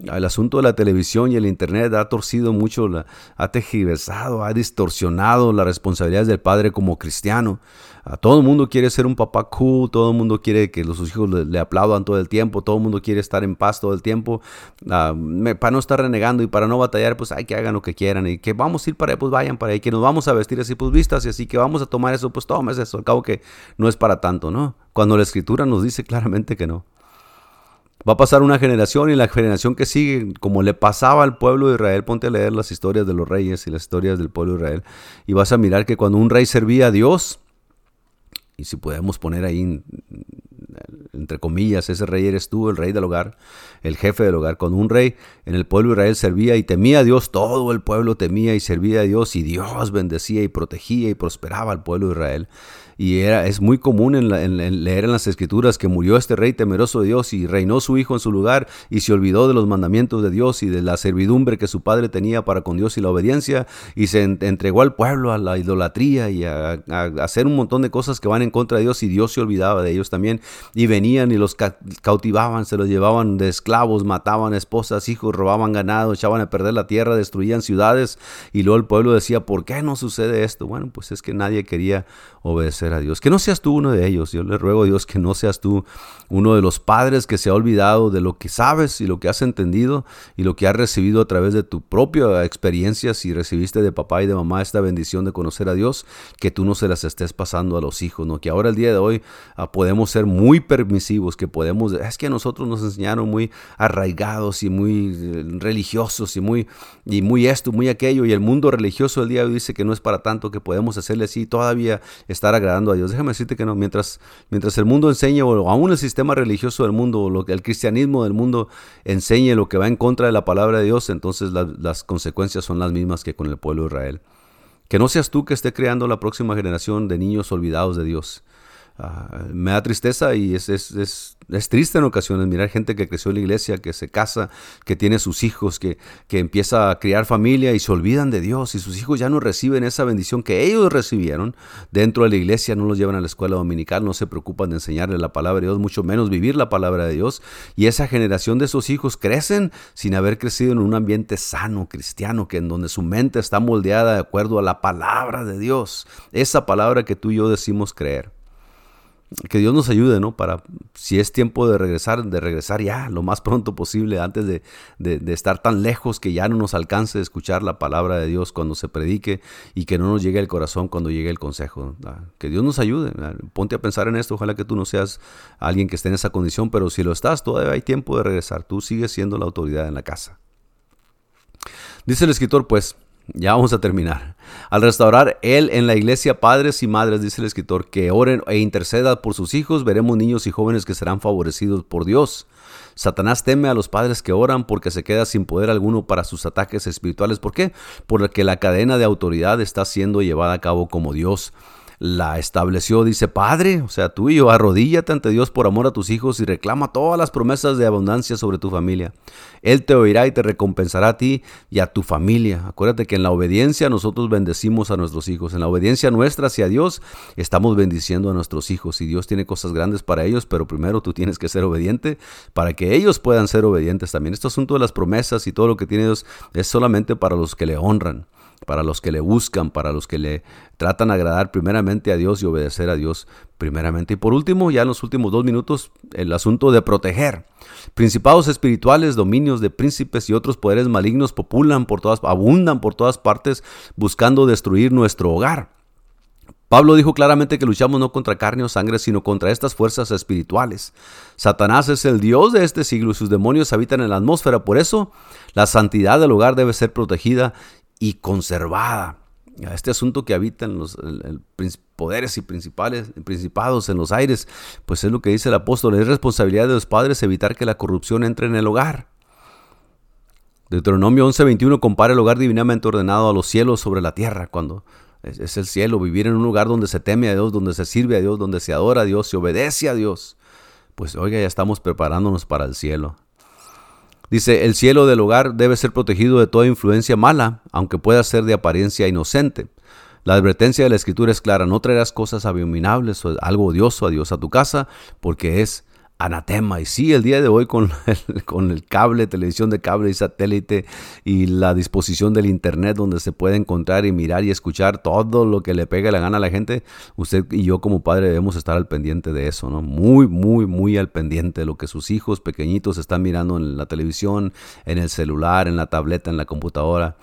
El asunto de la televisión y el internet ha torcido mucho, ha tejiversado, ha distorsionado las responsabilidades del padre como cristiano. A todo el mundo quiere ser un papá cool, todo el mundo quiere que sus hijos le, aplaudan todo el tiempo, todo el mundo quiere estar en paz todo el tiempo. Ah, para no estar renegando y para no batallar, pues hay que hagan lo que quieran. Y que vamos a ir para ahí, pues vayan para ahí. Que nos vamos a vestir así, pues vistas y así. Que vamos a tomar eso, pues tomes eso. Al cabo que no es para tanto, ¿no? Cuando la escritura nos dice claramente que no. Va a pasar una generación y la generación que sigue, como le pasaba al pueblo de Israel, ponte a leer las historias de los reyes y las historias del pueblo de Israel, y vas a mirar que cuando un rey servía a Dios, y si podemos poner ahí entre comillas, ese rey eres tú, el rey del hogar, el jefe del hogar. Cuando un rey en el pueblo de Israel servía y temía a Dios, todo el pueblo temía y servía a Dios y Dios bendecía y protegía y prosperaba al pueblo de Israel. Y era, es muy común en, leer en las escrituras que murió este rey temeroso de Dios y reinó su hijo en su lugar y se olvidó de los mandamientos de Dios y de la servidumbre que su padre tenía para con Dios y la obediencia y se entregó al pueblo a la idolatría y a, hacer un montón de cosas que van en contra de Dios y Dios se olvidaba de ellos también y venían y los cautivaban, se los llevaban de esclavos, mataban esposas, hijos, robaban ganado, echaban a perder la tierra, destruían ciudades y luego el pueblo decía, ¿por qué no sucede esto? Bueno, pues es que nadie quería obedecer a Dios. Que no seas tú uno de ellos. Yo le ruego a Dios que no seas tú uno de los padres que se ha olvidado de lo que sabes y lo que has entendido y lo que has recibido a través de tu propia experiencia. Si recibiste de papá y de mamá esta bendición de conocer a Dios, que tú no se las estés pasando a los hijos. ¿no? Que ahora el día de hoy ah, podemos ser muy permisivos, que podemos... Es que a nosotros nos enseñaron muy arraigados y muy eh, religiosos y muy, y muy esto, muy aquello. Y el mundo religioso el día de hoy dice que no es para tanto, que podemos hacerle así todavía estar a Dios. Déjame decirte que no, mientras, mientras el mundo enseñe, o aún el sistema religioso del mundo, o lo que el cristianismo del mundo enseñe lo que va en contra de la palabra de Dios, entonces las consecuencias son las mismas que con el pueblo de Israel. Que no seas tú que esté creando la próxima generación de niños olvidados de Dios. Ah, me da tristeza y es, es, es, es, triste en ocasiones mirar gente que creció en la iglesia, que se casa, que tiene sus hijos, que, que empieza a criar familia y se olvidan de Dios y sus hijos ya no reciben esa bendición que ellos recibieron dentro de la iglesia, no los llevan a la escuela dominical, no se preocupan de enseñarles la palabra de Dios, mucho menos vivir la palabra de Dios. Y esa generación de esos hijos crecen sin haber crecido en un ambiente sano, cristiano, que en donde su mente está moldeada de acuerdo a la palabra de Dios, esa palabra que tú y yo decimos creer que Dios nos ayude, ¿no? Para, si es tiempo de regresar, de regresar ya lo más pronto posible, antes de, de, estar tan lejos que ya no nos alcance escuchar la palabra de Dios cuando se predique y que no nos llegue el corazón cuando llegue el consejo. Que Dios nos ayude. Ponte a pensar en esto. Ojalá que tú no seas alguien que esté en esa condición, pero si lo estás, todavía hay tiempo de regresar. Tú sigues siendo la autoridad en la casa. Dice el escritor, pues, ya vamos a terminar. Al restaurar Él en la iglesia padres y madres, dice el escritor, que oren e intercedan por sus hijos, veremos niños y jóvenes que serán favorecidos por Dios. Satanás teme a los padres que oran porque se queda sin poder alguno para sus ataques espirituales. ¿Por qué? Porque la cadena de autoridad está siendo llevada a cabo como Dios la estableció. Dice, Padre, o sea, tú y yo, arrodíllate ante Dios por amor a tus hijos y reclama todas las promesas de abundancia sobre tu familia. Él te oirá y te recompensará a ti y a tu familia. Acuérdate que en la obediencia nosotros bendecimos a nuestros hijos. En la obediencia nuestra hacia Dios estamos bendiciendo a nuestros hijos. Y Dios tiene cosas grandes para ellos, pero primero tú tienes que ser obediente para que ellos puedan ser obedientes también. Este asunto de las promesas y todo lo que tiene Dios es solamente para los que le honran para los que le buscan, para los que le tratan de agradar primeramente a Dios y obedecer a Dios primeramente. Y por último, ya en los últimos dos minutos, el asunto de proteger. Principados espirituales, dominios de príncipes y otros poderes malignos populan por todas, abundan por todas partes buscando destruir nuestro hogar. Pablo dijo claramente que luchamos no contra carne o sangre, sino contra estas fuerzas espirituales. Satanás es el Dios de este siglo y sus demonios habitan en la atmósfera. Por eso, la santidad del hogar debe ser protegida y conservada. Este asunto que habitan los poderes y principales, principados en los aires, pues es lo que dice el apóstol, es responsabilidad de los padres evitar que la corrupción entre en el hogar. Deuteronomio 11:21 compara el hogar divinamente ordenado a los cielos sobre la tierra, cuando es, el cielo, vivir en un lugar donde se teme a Dios, donde se sirve a Dios, donde se adora a Dios, se obedece a Dios. Pues oiga, ya estamos preparándonos para el cielo. Dice, el cielo del hogar debe ser protegido de toda influencia mala, aunque pueda ser de apariencia inocente. La advertencia de la escritura es clara, no traerás cosas abominables o algo odioso a Dios a tu casa, porque es anatema. Y sí, el día de hoy con el, con el cable, televisión de cable y satélite y la disposición del internet donde se puede encontrar y mirar y escuchar todo lo que le pega la gana a la gente, usted y yo como padre debemos estar al pendiente de eso, ¿no? Muy, muy, muy al pendiente de lo que sus hijos pequeñitos están mirando en la televisión, en el celular, en la tableta, en la computadora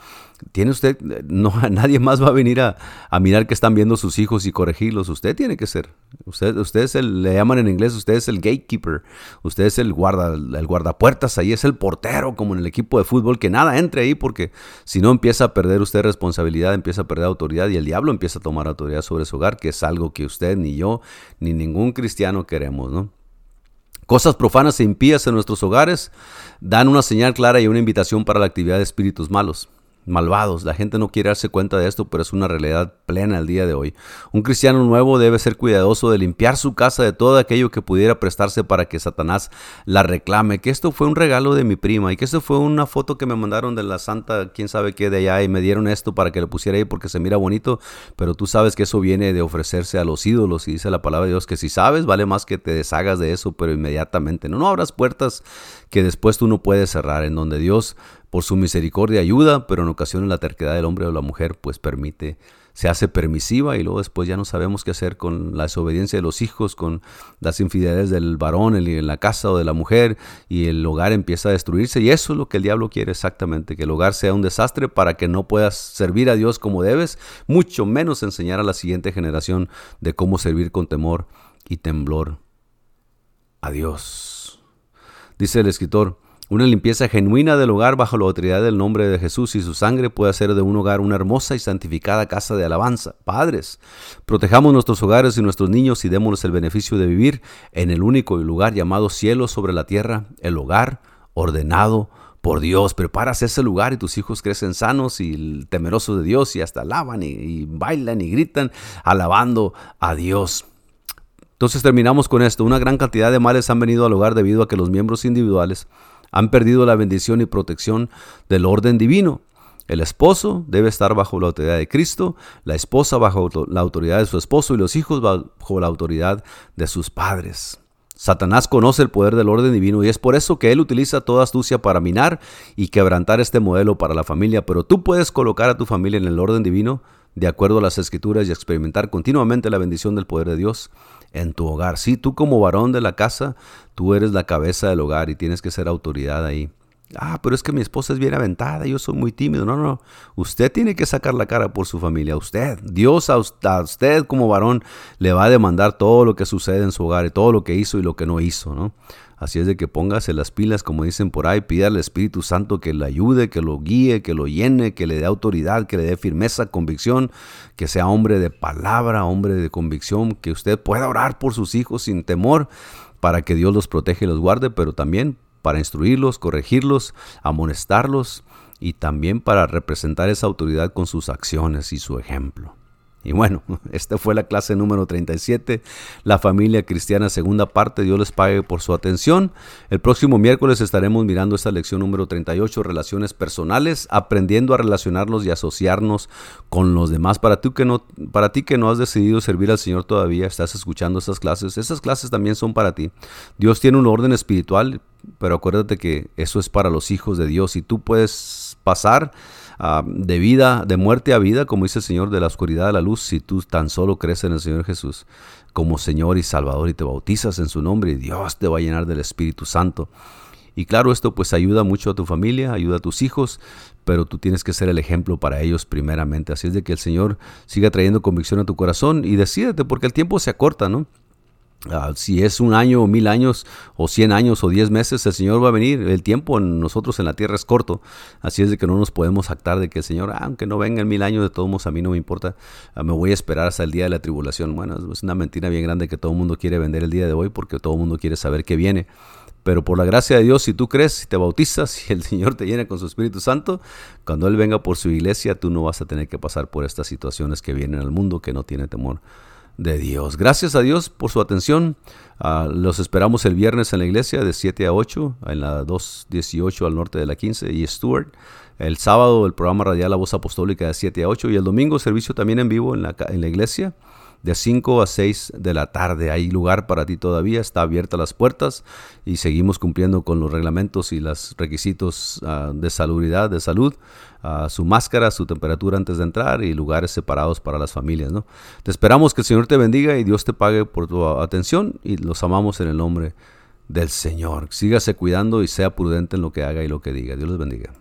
tiene usted, no, nadie más va a venir a, mirar que están viendo sus hijos y corregirlos. Usted tiene que ser. Usted, usted es el, le llaman en inglés, usted es el gatekeeper. Usted es el guarda, el guardapuertas, ahí es el portero, como en el equipo de fútbol, que nada entre ahí, porque si no empieza a perder usted responsabilidad, empieza a perder autoridad y el diablo empieza a tomar autoridad sobre su hogar, que es algo que usted, ni yo, ni ningún cristiano queremos, ¿no? Cosas profanas e impías en nuestros hogares dan una señal clara y una invitación para la actividad de espíritus malos malvados. La gente no quiere darse cuenta de esto, pero es una realidad plena el día de hoy. Un cristiano nuevo debe ser cuidadoso de limpiar su casa de todo aquello que pudiera prestarse para que Satanás la reclame. Que esto fue un regalo de mi prima y que esto fue una foto que me mandaron de la santa, quién sabe qué de allá, y me dieron esto para que lo pusiera ahí porque se mira bonito, pero tú sabes que eso viene de ofrecerse a los ídolos y dice la palabra de Dios que si sabes vale más que te deshagas de eso, pero inmediatamente. No, no abras puertas que después tú no puedes cerrar, en donde Dios por su misericordia ayuda, pero en ocasiones la terquedad del hombre o la mujer pues permite, se hace permisiva y luego después ya no sabemos qué hacer con la desobediencia de los hijos, con las infidelidades del varón en la casa o de la mujer y el hogar empieza a destruirse y eso es lo que el diablo quiere exactamente, que el hogar sea un desastre para que no puedas servir a Dios como debes, mucho menos enseñar a la siguiente generación de cómo servir con temor y temblor a Dios. Dice el escritor, una limpieza genuina del hogar bajo la autoridad del nombre de Jesús y su sangre puede hacer de un hogar una hermosa y santificada casa de alabanza. Padres, protejamos nuestros hogares y nuestros niños y démosles el beneficio de vivir en el único lugar llamado cielo sobre la tierra, el hogar ordenado por Dios. Preparas ese lugar y tus hijos crecen sanos y temerosos de Dios y hasta alaban y, y bailan y gritan alabando a Dios. Entonces terminamos con esto. Una gran cantidad de males han venido al hogar debido a que los miembros individuales han perdido la bendición y protección del orden divino. El esposo debe estar bajo la autoridad de Cristo, la esposa bajo la autoridad de su esposo y los hijos bajo la autoridad de sus padres. Satanás conoce el poder del orden divino y es por eso que él utiliza toda astucia para minar y quebrantar este modelo para la familia, pero tú puedes colocar a tu familia en el orden divino de acuerdo a las escrituras y experimentar continuamente la bendición del poder de Dios en tu hogar. Sí, tú como varón de la casa, tú eres la cabeza del hogar y tienes que ser autoridad ahí. Ah, pero es que mi esposa es bien aventada, yo soy muy tímido. No, no, usted tiene que sacar la cara por su familia. Usted, Dios a usted como varón le va a demandar todo lo que sucede en su hogar y todo lo que hizo y lo que no hizo, ¿no? Así es de que póngase las pilas, como dicen por ahí, pida al Espíritu Santo que le ayude, que lo guíe, que lo llene, que le dé autoridad, que le dé firmeza, convicción, que sea hombre de palabra, hombre de convicción, que usted pueda orar por sus hijos sin temor para que Dios los proteja y los guarde, pero también para instruirlos, corregirlos, amonestarlos y también para representar esa autoridad con sus acciones y su ejemplo. Y bueno, esta fue la clase número 37, la familia cristiana segunda parte, Dios les pague por su atención. El próximo miércoles estaremos mirando esta lección número 38, relaciones personales, aprendiendo a relacionarnos y asociarnos con los demás. Para ti que no, para ti que no has decidido servir al Señor todavía, estás escuchando estas clases, esas clases también son para ti. Dios tiene un orden espiritual, pero acuérdate que eso es para los hijos de Dios y tú puedes pasar Ah, de vida, de muerte a vida, como dice el Señor, de la oscuridad a la luz, si tú tan solo crees en el Señor Jesús como Señor y Salvador y te bautizas en su nombre, Dios te va a llenar del Espíritu Santo. Y claro, esto pues ayuda mucho a tu familia, ayuda a tus hijos, pero tú tienes que ser el ejemplo para ellos primeramente. Así es de que el Señor siga trayendo convicción a tu corazón y decídete, porque el tiempo se acorta, ¿no? Ah, si es un año o mil años o cien años o diez meses, el Señor va a venir. El tiempo en nosotros en la tierra es corto. Así es de que no nos podemos actar de que el Señor, ah, aunque no venga en mil años, de todos modos a mí no me importa. Ah, me voy a esperar hasta el día de la tribulación. Bueno, es una mentira bien grande que todo el mundo quiere vender el día de hoy porque todo el mundo quiere saber qué viene. Pero por la gracia de Dios, si tú crees, si te bautizas, si el Señor te llena con su Espíritu Santo, cuando Él venga por su iglesia, tú no vas a tener que pasar por estas situaciones que vienen al mundo que no tiene temor de Dios. Gracias a Dios por su atención. Ah, los esperamos el viernes en la iglesia de 7 a 8, en la 218 al norte de la 15 y Stuart. El sábado el programa radial La Voz Apostólica de 7 a 8 y el domingo servicio también en vivo en la, en la iglesia de 5 a 6 de la tarde. Hay lugar para ti todavía, está abierta las puertas y seguimos cumpliendo con los reglamentos y los requisitos uh, de salubridad, de salud, uh, su máscara, su temperatura antes de entrar y lugares separados para las familias. ¿no? Te esperamos que el Señor te bendiga y Dios te pague por tu atención y los amamos en el nombre del Señor. Sígase cuidando y sea prudente en lo que haga y lo que diga. Dios les bendiga.